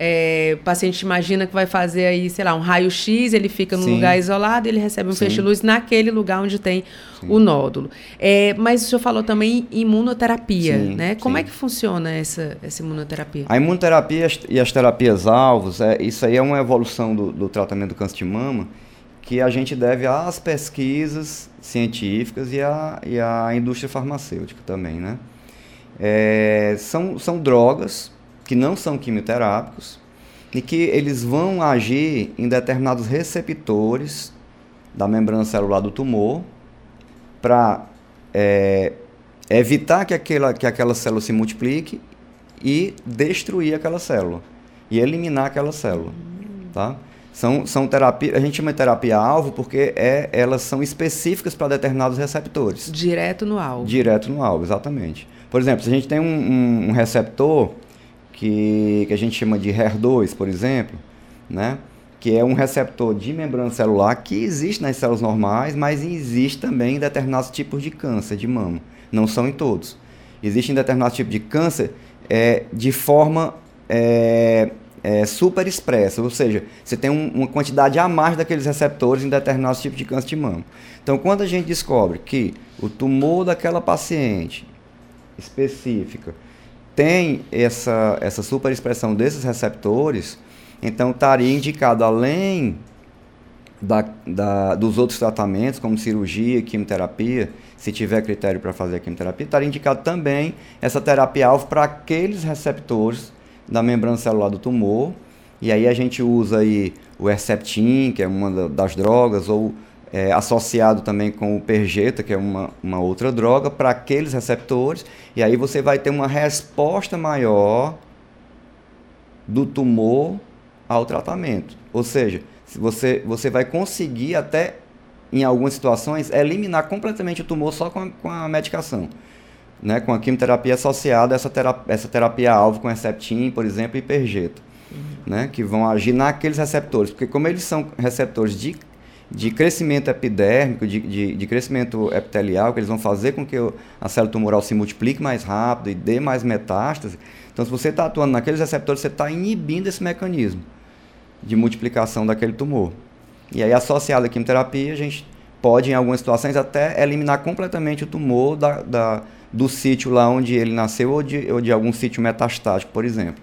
É, o paciente imagina que vai fazer aí, sei lá, um raio-x, ele fica num Sim. lugar isolado, ele recebe um Sim. feixe-luz naquele lugar onde tem o nódulo. É, mas o senhor falou também em imunoterapia, Sim, né? Como sim. é que funciona essa, essa imunoterapia? A imunoterapia e as- e as terapias alvos, é, isso aí é uma evolução do, do tratamento do câncer de mama que a gente deve às pesquisas científicas e à, e à indústria farmacêutica também, né? É, são, são drogas que não são quimioterápicos e que eles vão agir em determinados receptores da membrana celular do tumor para evitar que aquela, que aquela célula se multiplique e destruir aquela célula e eliminar aquela célula, tá? São, são terapia, a gente chama de terapia-alvo porque é, elas são específicas para determinados receptores. Direto no alvo. Direto no alvo, exatamente. Por exemplo, se a gente tem um, um- um receptor que, que a gente chama de HER2, por exemplo, né? que é um receptor de membrana celular que existe nas células normais, mas existe também em determinados tipos de câncer de mama. Não são em todos. Existem determinados tipos de câncer é, de forma é, é, super expressa, ou seja, você tem um- uma quantidade a mais daqueles receptores em determinados tipos de câncer de mama. Então, quando a gente descobre que o tumor daquela paciente específica tem essa, essa superexpressão desses receptores, então estaria indicado, além da, da- dos outros tratamentos, como cirurgia, quimioterapia, se tiver critério para fazer a quimioterapia, estaria indicado também essa terapia-alvo para aqueles receptores da membrana celular do tumor. E aí a gente usa aí o Herceptin, que é uma da- das drogas, ou é, associado também com o Perjeta, que é uma, uma outra droga, para aqueles receptores. E aí você vai ter uma resposta maior do tumor ao tratamento. Ou seja, se você, você vai conseguir até, em algumas situações, eliminar completamente o tumor só com a, com a medicação. Né? Com a quimioterapia associada a essa terapia, essa terapia-alvo com Herceptin, por exemplo, e Perjeta. Né? Que vão agir naqueles receptores. Porque como eles são receptores de, de crescimento epidérmico, de, de, de crescimento epitelial, que eles vão fazer com que a célula tumoral se multiplique mais rápido e dê mais metástase. Então, se você está atuando naqueles receptores, você está inibindo esse mecanismo de multiplicação daquele tumor. E aí, associado à quimioterapia, a gente pode, em algumas situações, até eliminar completamente o tumor da, da- do sítio lá onde ele nasceu ou de, ou de algum sítio metastático, por exemplo.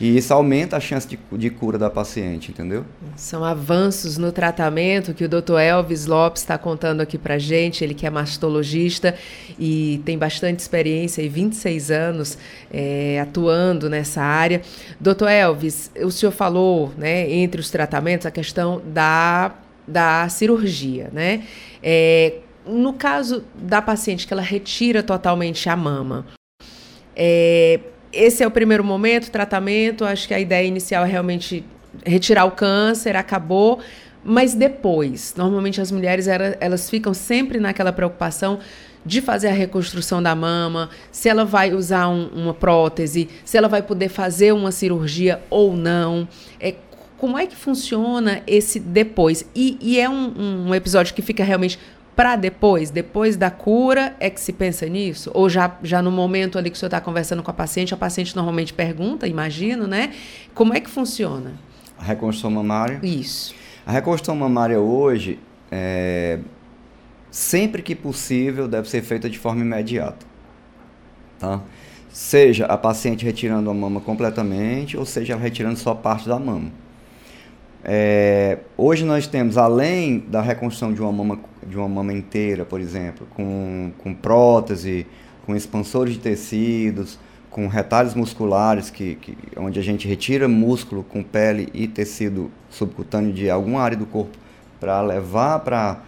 E isso aumenta a chance de, de cura da paciente, entendeu? São avanços no tratamento que o Dr. Elvis Lopes está contando aqui para gente. Ele que é mastologista e tem bastante experiência e 26 anos eh, atuando nessa área. Dr. Elvis, o senhor falou, né, entre os tratamentos, a questão da, da cirurgia, né? Eh, no caso da paciente que ela retira totalmente a mama, é, esse é o primeiro momento, tratamento. Acho que a ideia inicial é realmente retirar o câncer, acabou. Mas depois, normalmente as mulheres elas ficam sempre naquela preocupação de fazer a reconstrução da mama, se ela vai usar um- uma prótese, se ela vai poder fazer uma cirurgia ou não. É, como é que funciona esse depois? E, e é um, um episódio que fica realmente para depois, depois da cura, é que se pensa nisso? Ou já, já no momento ali que o senhor está conversando com a paciente, a paciente normalmente pergunta, imagino, né? Como é que funciona? A reconstrução mamária. Isso. A reconstrução mamária hoje, é, sempre que possível, deve ser feita de forma imediata. Tá? Seja a paciente retirando a mama completamente, ou seja, ela retirando só parte da mama. É, hoje nós temos, além da reconstrução de uma mama, de uma mama inteira, por exemplo, com, com prótese, com expansores de tecidos, com retalhos musculares, que, que, onde a gente retira músculo com pele e tecido subcutâneo de alguma área do corpo para levar para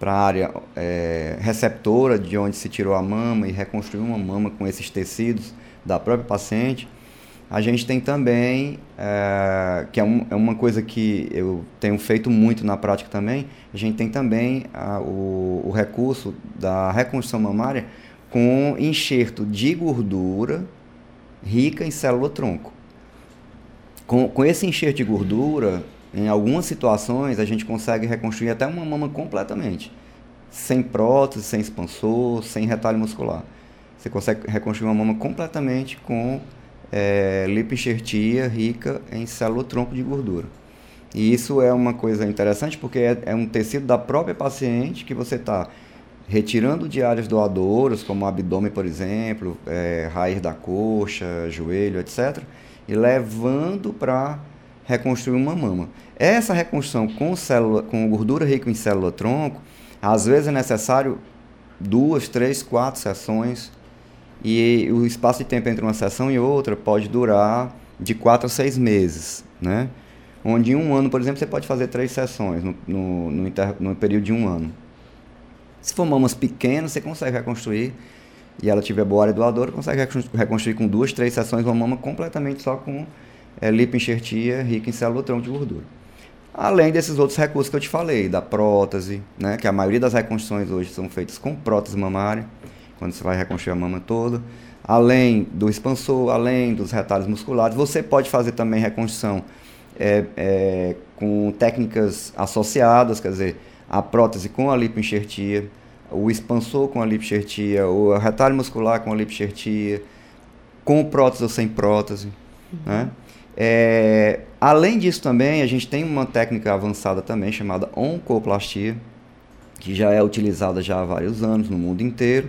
a área é, receptora de onde se tirou a mama e reconstruir uma mama com esses tecidos da própria paciente. A gente tem também, é, que é, um, é, uma coisa que eu tenho feito muito na prática também, a gente tem também a, o, o recurso da reconstrução mamária com enxerto de gordura rica em célula-tronco. Com, com esse enxerto de gordura, em algumas situações, a gente consegue reconstruir até uma mama completamente. Sem prótese, sem expansor, sem retalho muscular. Você consegue reconstruir uma mama completamente com é, rica em célula-tronco de gordura. E isso é uma coisa interessante porque é, é um tecido da própria paciente que você está retirando de áreas doadoras, como o abdômen, por exemplo, é, raiz da coxa, joelho, etc., e levando para reconstruir uma mama. Essa reconstrução com, célula, com gordura rica em célula-tronco, às vezes é necessário duas, três, quatro sessões, e o espaço de tempo entre uma sessão e outra pode durar de quatro a seis meses, né? Onde em um ano, por exemplo, você pode fazer três sessões no, no, no, inter, no período de um ano. Se for mamas pequenas, você consegue reconstruir e ela tiver boa área doadora, consegue reconstruir com duas, três sessões uma mama completamente só com é, lipoenxertia rica em célula-tronco de gordura. Além desses outros recursos que eu te falei, da prótese, né, que a maioria das reconstruções hoje são feitas com prótese mamária, quando você vai reconstruir a mama toda. Além do expansor, além dos retalhos musculares, você pode fazer também reconstrução é, é, com técnicas associadas, quer dizer, a prótese com a lipoenxertia, o expansor com a lipoenxertia, o retalho muscular com a lipoenxertia, com prótese ou sem prótese. Uhum. Né? É, além disso também, a gente tem uma técnica avançada também chamada oncoplastia, que já é utilizada já há vários anos no mundo inteiro,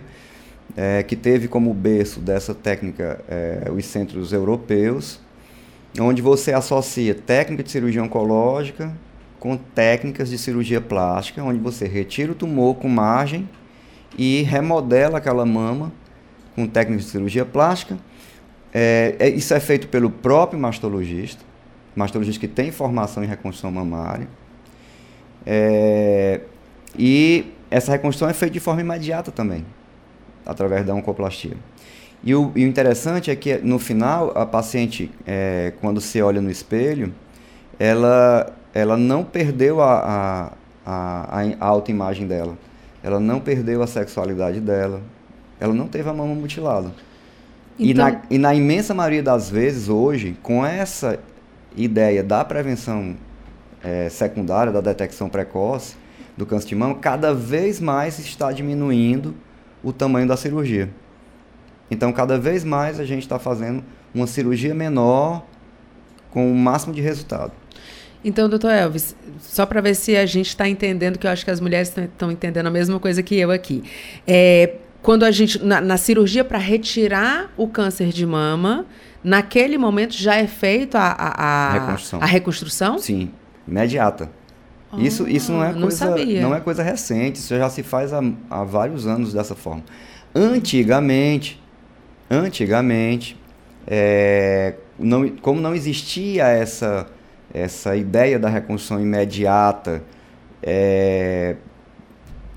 é, que teve como berço dessa técnica é, os centros europeus, onde você associa técnica de cirurgia oncológica com técnicas de cirurgia plástica, onde você retira o tumor com margem e remodela aquela mama com técnicas de cirurgia plástica. É, é, isso é feito pelo próprio mastologista, mastologista que tem formação em reconstrução mamária. É, e essa reconstrução é feita de forma imediata também, através da oncoplastia. E o, e o interessante é que no final, a paciente, é, quando se olha no espelho, ela ela não perdeu a, a, a, a autoimagem dela. Ela não perdeu a sexualidade dela. Ela não teve a mama mutilada. Então... E, na, e na imensa maioria das vezes, hoje, com essa ideia da prevenção é, secundária, da detecção precoce do câncer de mama, cada vez mais está diminuindo o tamanho da cirurgia. Então, cada vez mais a gente está fazendo uma cirurgia menor com o máximo de resultado. Então, doutor Elvis, só para ver se a gente está entendendo, que eu acho que as mulheres estão entendendo a mesma coisa que eu aqui. É, quando a gente, na, na cirurgia para retirar o câncer de mama, naquele momento já é feito a, a, a, reconstrução. a reconstrução? Sim, imediata. Oh, isso, isso não é não coisa, sabia. não é coisa recente, isso já se faz há, há vários anos dessa forma. Antigamente, antigamente, é, não, como não existia essa essa ideia da reconstrução imediata, é,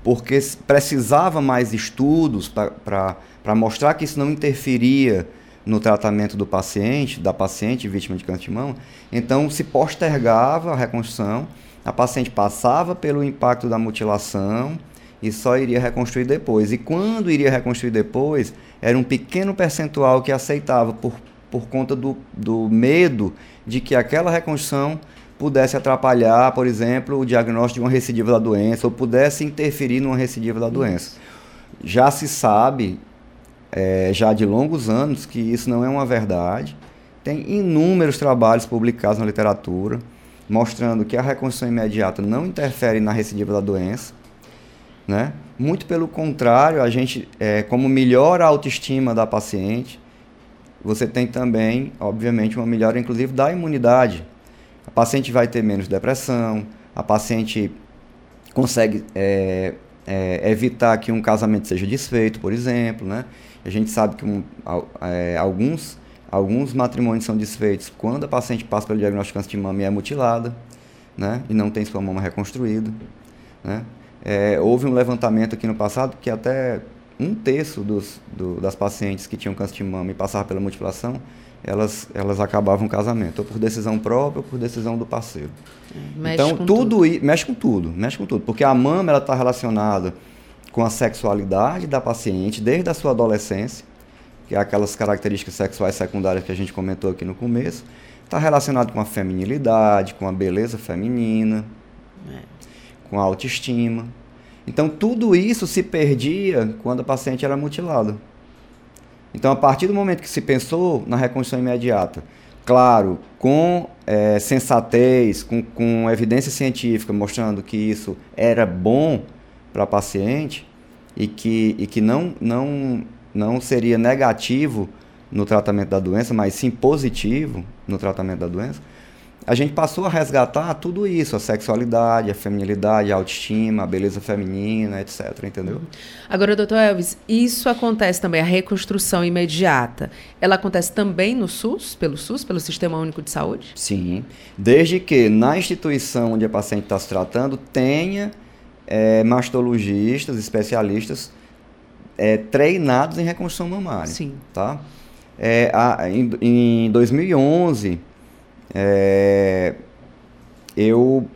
porque precisava mais estudos para mostrar que isso não interferia no tratamento do paciente, da paciente vítima de câncer de mama. Então se postergava a reconstrução, a paciente passava pelo impacto da mutilação e só iria reconstruir depois. E quando iria reconstruir depois, era um pequeno percentual que aceitava por, por conta do, do medo de que aquela reconstrução pudesse atrapalhar, por exemplo, o diagnóstico de uma recidiva da doença ou pudesse interferir numa recidiva da doença. Já se sabe, é, já de longos anos, que isso não é uma verdade. Tem inúmeros trabalhos publicados na literatura mostrando que a reconstrução imediata não interfere na recidiva da doença. Né? Muito pelo contrário, a gente, é, como melhora a autoestima da paciente, você tem também, obviamente, uma melhora, inclusive, da imunidade. A paciente vai ter menos depressão, a paciente consegue é, é, evitar que um casamento seja desfeito, por exemplo, né? A gente sabe que um, é, alguns, alguns matrimônios são desfeitos quando a paciente passa pelo diagnóstico de câncer de mama e é mutilada, né? E não tem sua mama reconstruída, né? É, houve um levantamento aqui no passado que até um terço dos, do, das pacientes que tinham câncer de mama e passavam pela mutilação, elas, elas acabavam o casamento, ou por decisão própria ou por decisão do parceiro. Mexe então, tudo, tudo. mexe com tudo, mexe com tudo, porque a mama está relacionada com a sexualidade da paciente desde a sua adolescência, que é aquelas características sexuais secundárias que a gente comentou aqui no começo, está relacionado com a feminilidade, com a beleza feminina, é. com a autoestima. Então tudo isso se perdia quando a paciente era mutilada. Então, a partir do momento que se pensou na reconstrução imediata, claro, com é, sensatez, com, com evidência científica mostrando que isso era bom para a paciente e que, e que não, não, não seria negativo no tratamento da doença, mas sim positivo no tratamento da doença, a gente passou a resgatar tudo isso, a sexualidade, a feminilidade, a autoestima, a beleza feminina, etc, entendeu? Agora, doutor Elvis, isso acontece também, a reconstrução imediata, ela acontece também no SUS, pelo SUS, pelo Sistema Único de Saúde? Sim, desde que na instituição onde a paciente está se tratando tenha é, mastologistas, especialistas é, treinados em reconstrução mamária. Sim. Tá? É, a, em, em 2011 é, eu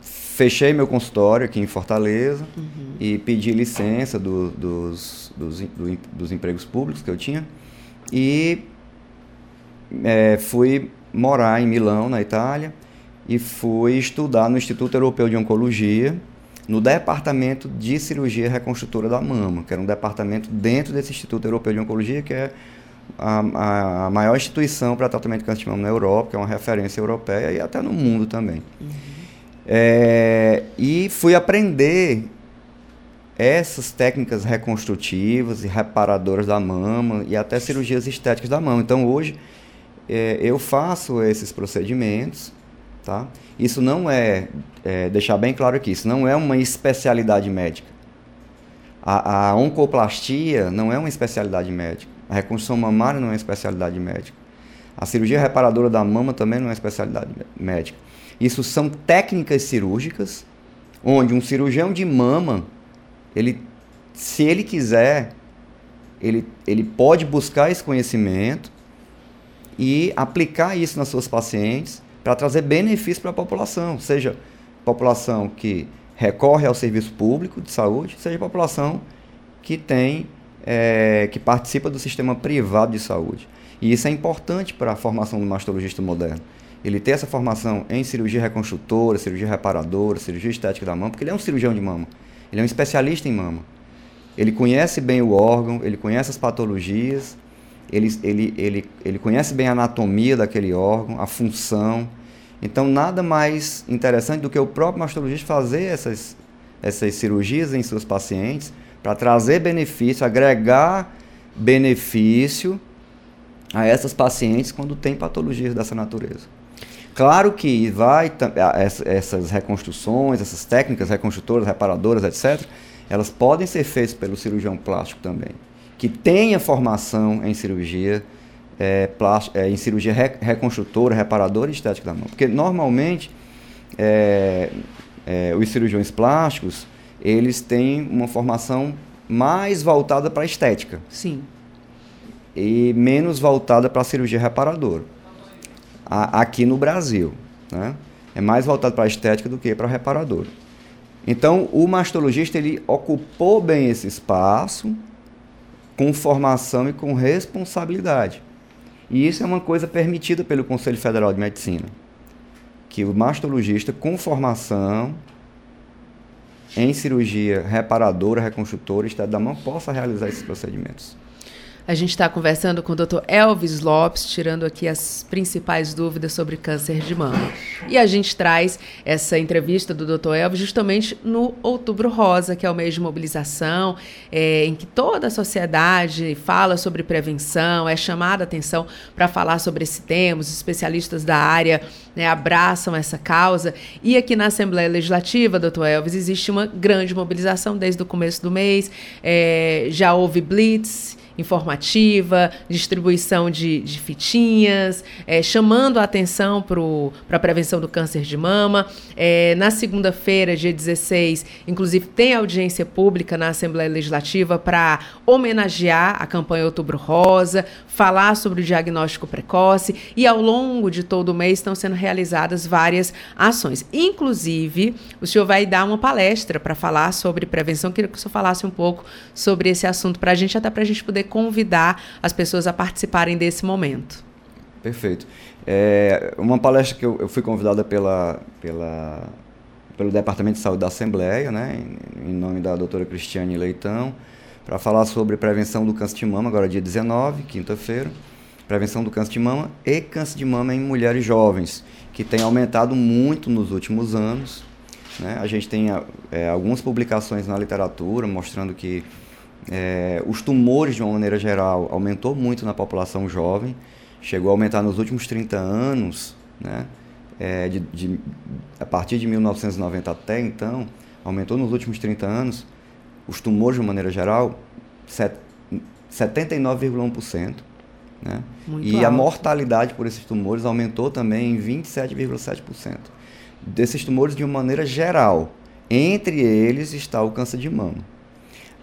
fechei meu consultório aqui em Fortaleza uhum. e pedi licença do, dos, dos, do, dos empregos públicos que eu tinha e é, fui morar em Milão, na Itália, e fui estudar no Instituto Europeu de Oncologia, no departamento de cirurgia reconstrutora da mama, que era um departamento dentro desse Instituto Europeu de Oncologia, que é a, a maior instituição para tratamento de câncer de mama na Europa, que é uma referência europeia e até no mundo também. Uhum. É, e fui aprender essas técnicas reconstrutivas e reparadoras da mama e até cirurgias estéticas da mama. Então hoje é, eu faço esses procedimentos, tá? Isso não é, é, deixar bem claro aqui, isso não é uma especialidade médica. A, a oncoplastia não é uma especialidade médica. A reconstrução mamária não é especialidade médica. A cirurgia reparadora da mama também não é especialidade médica. Isso são técnicas cirúrgicas onde um cirurgião de mama, ele, se ele quiser, ele, ele pode buscar esse conhecimento e aplicar isso nas suas pacientes para trazer benefício para a população, seja população que recorre ao serviço público de saúde, seja população que tem é, que participa do sistema privado de saúde. E isso é importante para a formação do mastologista moderno. Ele ter essa formação em cirurgia reconstrutora, cirurgia reparadora, cirurgia estética da mama, porque ele é um cirurgião de mama. Ele é um especialista em mama. Ele conhece bem o órgão, ele conhece as patologias, ele, ele, ele, ele conhece bem a anatomia daquele órgão, a função. Então, nada mais interessante do que o próprio mastologista fazer essas, essas cirurgias em seus pacientes para trazer benefício, agregar benefício a essas pacientes quando tem patologias dessa natureza. Claro que vai essas reconstruções, essas técnicas reconstrutoras, reparadoras, etc., elas podem ser feitas pelo cirurgião plástico também, que tenha formação em cirurgia é, plástico, é, em cirurgia re, reconstrutora, reparadora e estética da mão. Porque normalmente é, é os cirurgiões plásticos eles têm uma formação mais voltada para a estética. Sim. E menos voltada para a cirurgia reparadora. A, aqui no Brasil, né? É mais voltado para a estética do que para a reparadora. Então, o mastologista ele ocupou bem esse espaço com formação e com responsabilidade. E isso é uma coisa permitida pelo Conselho Federal de Medicina, que o mastologista com formação em cirurgia reparadora, reconstrutora, estado da mão, possa realizar esses procedimentos. A gente está conversando com o Dr. Elvis Lopes, tirando aqui as principais dúvidas sobre câncer de mama. E a gente traz essa entrevista do Dr. Elvis justamente no Outubro Rosa, que é o mês de mobilização, é, em que toda a sociedade fala sobre prevenção, é chamada a atenção para falar sobre esse tema, os especialistas da área né, abraçam essa causa. E aqui na Assembleia Legislativa, doutor Elvis, existe uma grande mobilização desde o começo do mês, é, já houve blitz informativa, distribuição de, de fitinhas, é, chamando a atenção para a prevenção do câncer de mama. É, na segunda-feira, dia 16, inclusive, tem audiência pública na Assembleia Legislativa para homenagear a campanha Outubro Rosa, falar sobre o diagnóstico precoce e ao longo de todo o mês estão sendo realizadas várias ações. Inclusive, o senhor vai dar uma palestra para falar sobre prevenção. Queria que o senhor falasse um pouco sobre esse assunto para a gente, até para a gente poder convidar as pessoas a participarem desse momento. Perfeito. É uma palestra que eu, fui convidada pela, pela, pelo Departamento de Saúde da Assembleia, né, em, em nome da doutora Cristiane Leitão, para falar sobre prevenção do câncer de mama, agora dia 19, quinta-feira. Prevenção do câncer de mama e câncer de mama em mulheres jovens, que tem aumentado muito nos últimos anos. Né? A gente tem é, algumas publicações na literatura mostrando que é, os tumores, de uma maneira geral, aumentou muito na população jovem, chegou a aumentar nos últimos 30 anos, né? É, de, de, a partir de 1990 até então, aumentou nos últimos 30 anos os tumores, de maneira geral, 79,1%. Né? e alto. a mortalidade por esses tumores aumentou também em 27,7%. Desses tumores, de uma maneira geral. Entre eles está o câncer de mama.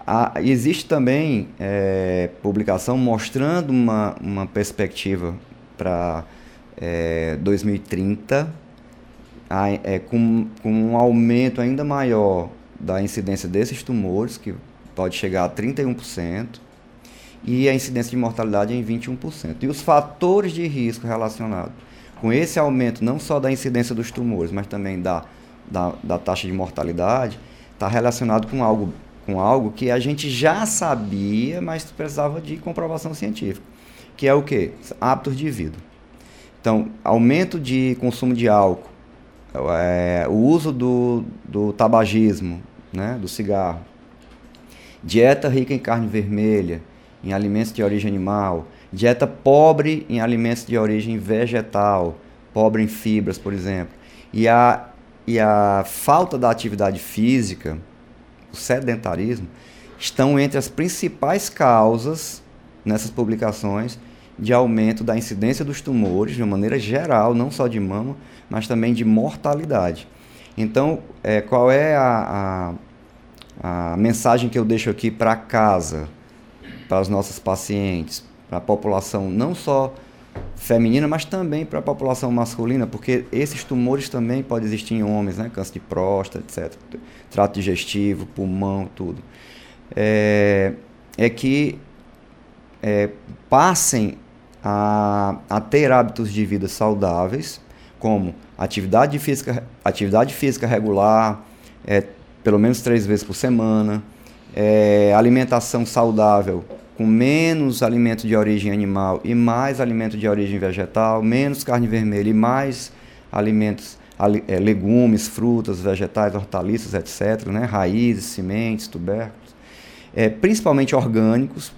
Há, existe também é, publicação mostrando uma, uma perspectiva para é, 2030, é, com, com um aumento ainda maior da incidência desses tumores, que pode chegar a 31%, e a incidência de mortalidade em 21%. E os fatores de risco relacionados com esse aumento, não só da incidência dos tumores, mas também da, da, da taxa de mortalidade, está relacionado com algo, com algo que a gente já sabia, mas precisava de comprovação científica, que é o quê? Hábitos de vida. Então, aumento de consumo de álcool, é, o uso do, do tabagismo, né, do cigarro, dieta rica em carne vermelha, em alimentos de origem animal, dieta pobre em alimentos de origem vegetal, pobre em fibras, por exemplo, e a, e a falta da atividade física, o sedentarismo, estão entre as principais causas nessas publicações de aumento da incidência dos tumores, de uma maneira geral, não só de mama, mas também de mortalidade. Então, é, qual é a, a, a mensagem que eu deixo aqui para casa, para os nossos pacientes, para a população não só feminina, mas também para a população masculina, porque esses tumores também podem existir em homens, né? Câncer de próstata, etc. Trato digestivo, pulmão, tudo. É, é que é, passem a, a ter hábitos de vida saudáveis, como atividade física, atividade física regular, é, pelo menos três vezes por semana, é, alimentação saudável com menos alimento de origem animal e mais alimento de origem vegetal, menos carne vermelha e mais alimentos, é, legumes, frutas, vegetais, hortaliças, etc., né? raízes, sementes, tubérculos, é, principalmente orgânicos,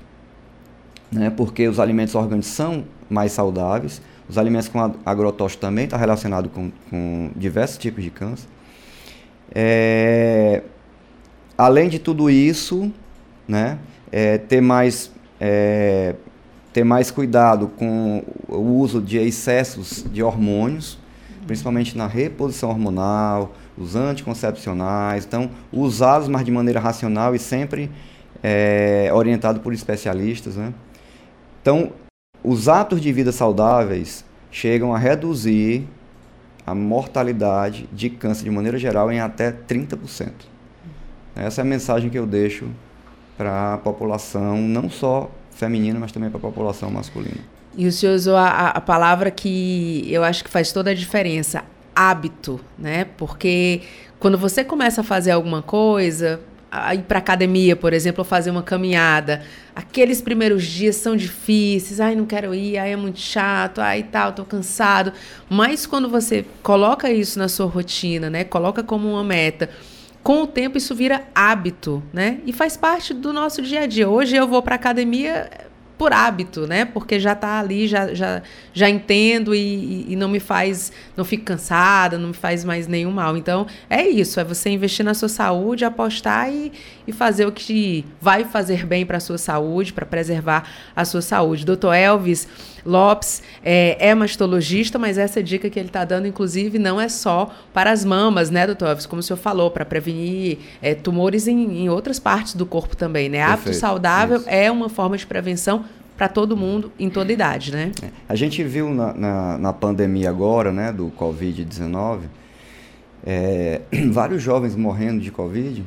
né, porque os alimentos orgânicos são mais saudáveis. Os alimentos com agrotóxico também está relacionado com, com, diversos tipos de câncer. É, além de tudo isso, né, é, ter, mais, é, ter mais cuidado com o uso de excessos de hormônios, principalmente na reposição hormonal, os anticoncepcionais. Então, usá-los, mas de maneira racional e sempre é, orientado por especialistas. Né? Então, os atos de vida saudáveis chegam a reduzir a mortalidade de câncer de maneira geral em até 30%. Essa é a mensagem que eu deixo para a população, não só feminina, mas também para a população masculina. E o senhor usou a, a, palavra que eu acho que faz toda a diferença, hábito, né? Porque quando você começa a fazer alguma coisa, a ir para academia, por exemplo, fazer uma caminhada. Aqueles primeiros dias são difíceis, ai, não quero ir, ai, é muito chato, ai, tal, tô cansado. Mas quando você coloca isso na sua rotina, né? Coloca como uma meta, com o tempo isso vira hábito, né? E faz parte do nosso dia a dia. Hoje eu vou para academia por hábito, né? Porque já está ali, já, já, já entendo e, e, não me faz, não fico cansada, não me faz mais nenhum mal. Então, é isso, é você investir na sua saúde, apostar e, e fazer o que vai fazer bem para a sua saúde, para preservar a sua saúde. Doutor Elvis Lopes é, é, mastologista, mas essa dica que ele está dando, inclusive, não é só para as mamas, né, doutor Elvis? Como o senhor falou, para prevenir é, tumores em, em, outras partes do corpo também, né? Perfeito, Hábito saudável isso. é uma forma de prevenção para todo mundo, em toda idade, né? É. A gente viu na, na, na, pandemia agora, né, do Covid-19, é, vários jovens morrendo de Covid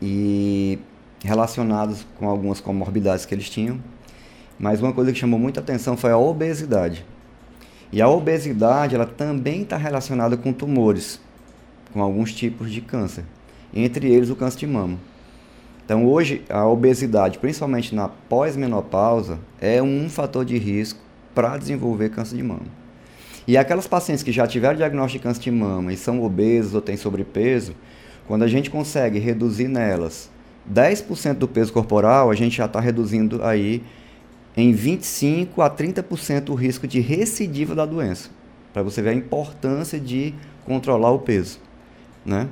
e relacionados com algumas comorbidades que eles tinham. Mas uma coisa que chamou muita atenção foi a obesidade. E a obesidade, ela também está relacionada com tumores, com alguns tipos de câncer, entre eles o câncer de mama. Então, hoje, a obesidade, principalmente na pós-menopausa, é um fator de risco para desenvolver câncer de mama. E aquelas pacientes que já tiveram diagnóstico de câncer de mama e são obesos ou têm sobrepeso, quando a gente consegue reduzir nelas 10% do peso corporal, a gente já está reduzindo aí em 25 a 30% o risco de recidiva da doença. Para você ver a importância de controlar o peso, né?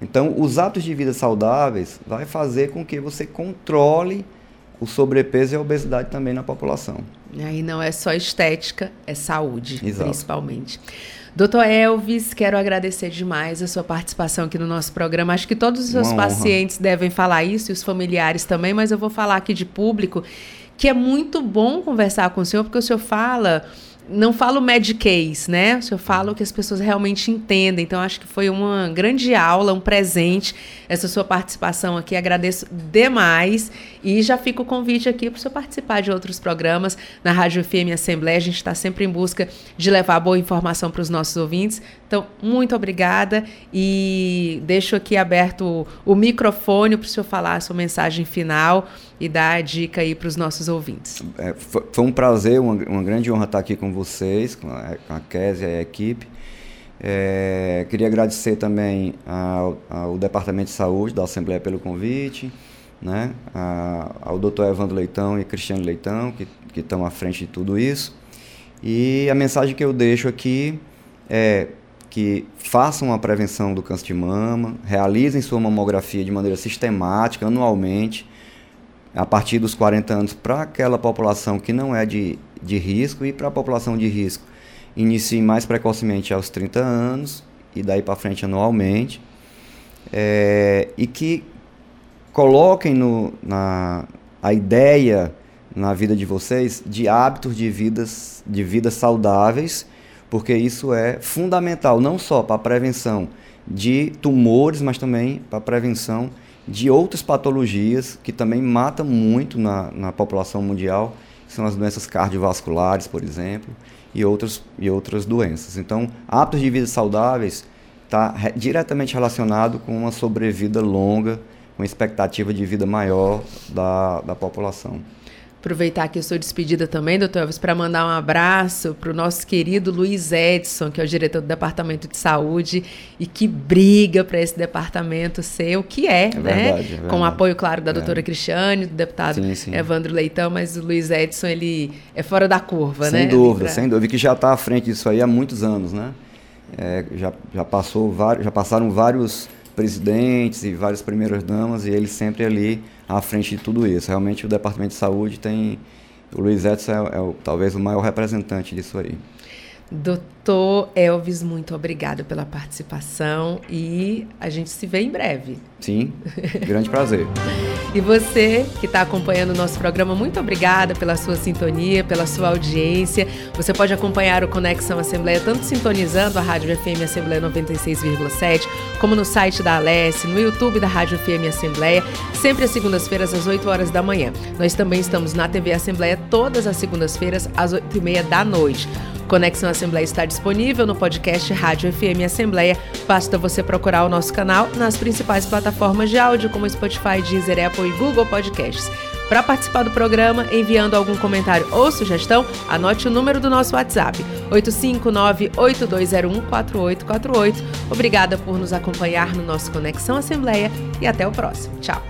Então, os hábitos de vida saudáveis vai fazer com que você controle o sobrepeso e a obesidade também na população. E aí não é só estética, é saúde, Exato. principalmente. Doutor Elvis, quero agradecer demais a sua participação aqui no nosso programa. Acho que todos os seus Uma pacientes honra. devem falar isso e os familiares também, mas eu vou falar aqui de público que é muito bom conversar com o senhor, porque o senhor fala não falo case, né? Eu falo que as pessoas realmente entendem. Então, acho que foi uma grande aula, um presente, essa sua participação aqui. Agradeço demais. E já fica o convite aqui para senhor participar de outros programas na Rádio FM Assembleia. A gente está sempre em busca de levar boa informação para os nossos ouvintes. Então, muito obrigada. E deixo aqui aberto o, o microfone para o senhor falar a sua mensagem final e dar a dica aí para os nossos ouvintes. É, foi um prazer, uma, uma, grande honra estar aqui com vocês, com a, Kézia e a equipe. É, queria agradecer também ao, ao, Departamento de Saúde da Assembleia pelo convite, né, a, ao doutor Evandro Leitão e Cristiano Leitão, que estão à frente de tudo isso. E a mensagem que eu deixo aqui é que façam a prevenção do câncer de mama, realizem sua mamografia de maneira sistemática, anualmente, a partir dos 40 anos para aquela população que não é de, de risco e para a população de risco inicie mais precocemente aos 30 anos e daí para frente anualmente é, e que coloquem no, na, a ideia na vida de vocês de hábitos de vidas de vidas saudáveis porque isso é fundamental não só para a prevenção de tumores mas também para a prevenção de outras patologias que também matam muito na, na população mundial, que são as doenças cardiovasculares, por exemplo, e outras, e outras doenças. Então, hábitos de vida saudáveis está re diretamente relacionado com uma sobrevida longa, uma expectativa de vida maior da, da população. Aproveitar que eu sou despedida também, doutor Elvis, para mandar um abraço para o nosso querido Luiz Edson, que é o diretor do Departamento de Saúde e que briga para esse departamento ser o que é, é né? Verdade, é Com o apoio, claro, da é. doutora Cristiane, do deputado sim, sim. Evandro Leitão, mas o Luiz Edson, ele é fora da curva, sem né? Sem dúvida, pra... sem dúvida, que já está à frente disso aí há muitos anos, né? É, já, já, passou vários, já passaram vários presidentes e várias primeiras damas e ele sempre ali à frente de tudo isso. Realmente o Departamento de Saúde tem. O Luiz Edson é, é talvez o maior representante disso aí. Doutor Elvis, muito obrigada pela participação e a gente se vê em breve. Sim, grande prazer. e você que está acompanhando o nosso programa, muito obrigada pela sua sintonia, pela sua audiência. Você pode acompanhar o Conexão Assembleia tanto sintonizando a Rádio FM Assembleia 96,7, como no site da Alesse, no YouTube da Rádio FM Assembleia, sempre às segundas-feiras às 8 horas da manhã. Nós também estamos na TV Assembleia todas as segundas-feiras às 8 e meia da noite. Conexão Assembleia está disponível no podcast Rádio FM Assembleia. Basta você procurar o nosso canal nas principais plataformas de áudio, como Spotify, Deezer, Apple e Google Podcasts. Para participar do programa, enviando algum comentário ou sugestão, anote o número do nosso WhatsApp: 859-8201-4848. Obrigada por nos acompanhar no nosso Conexão Assembleia e até o próximo. Tchau.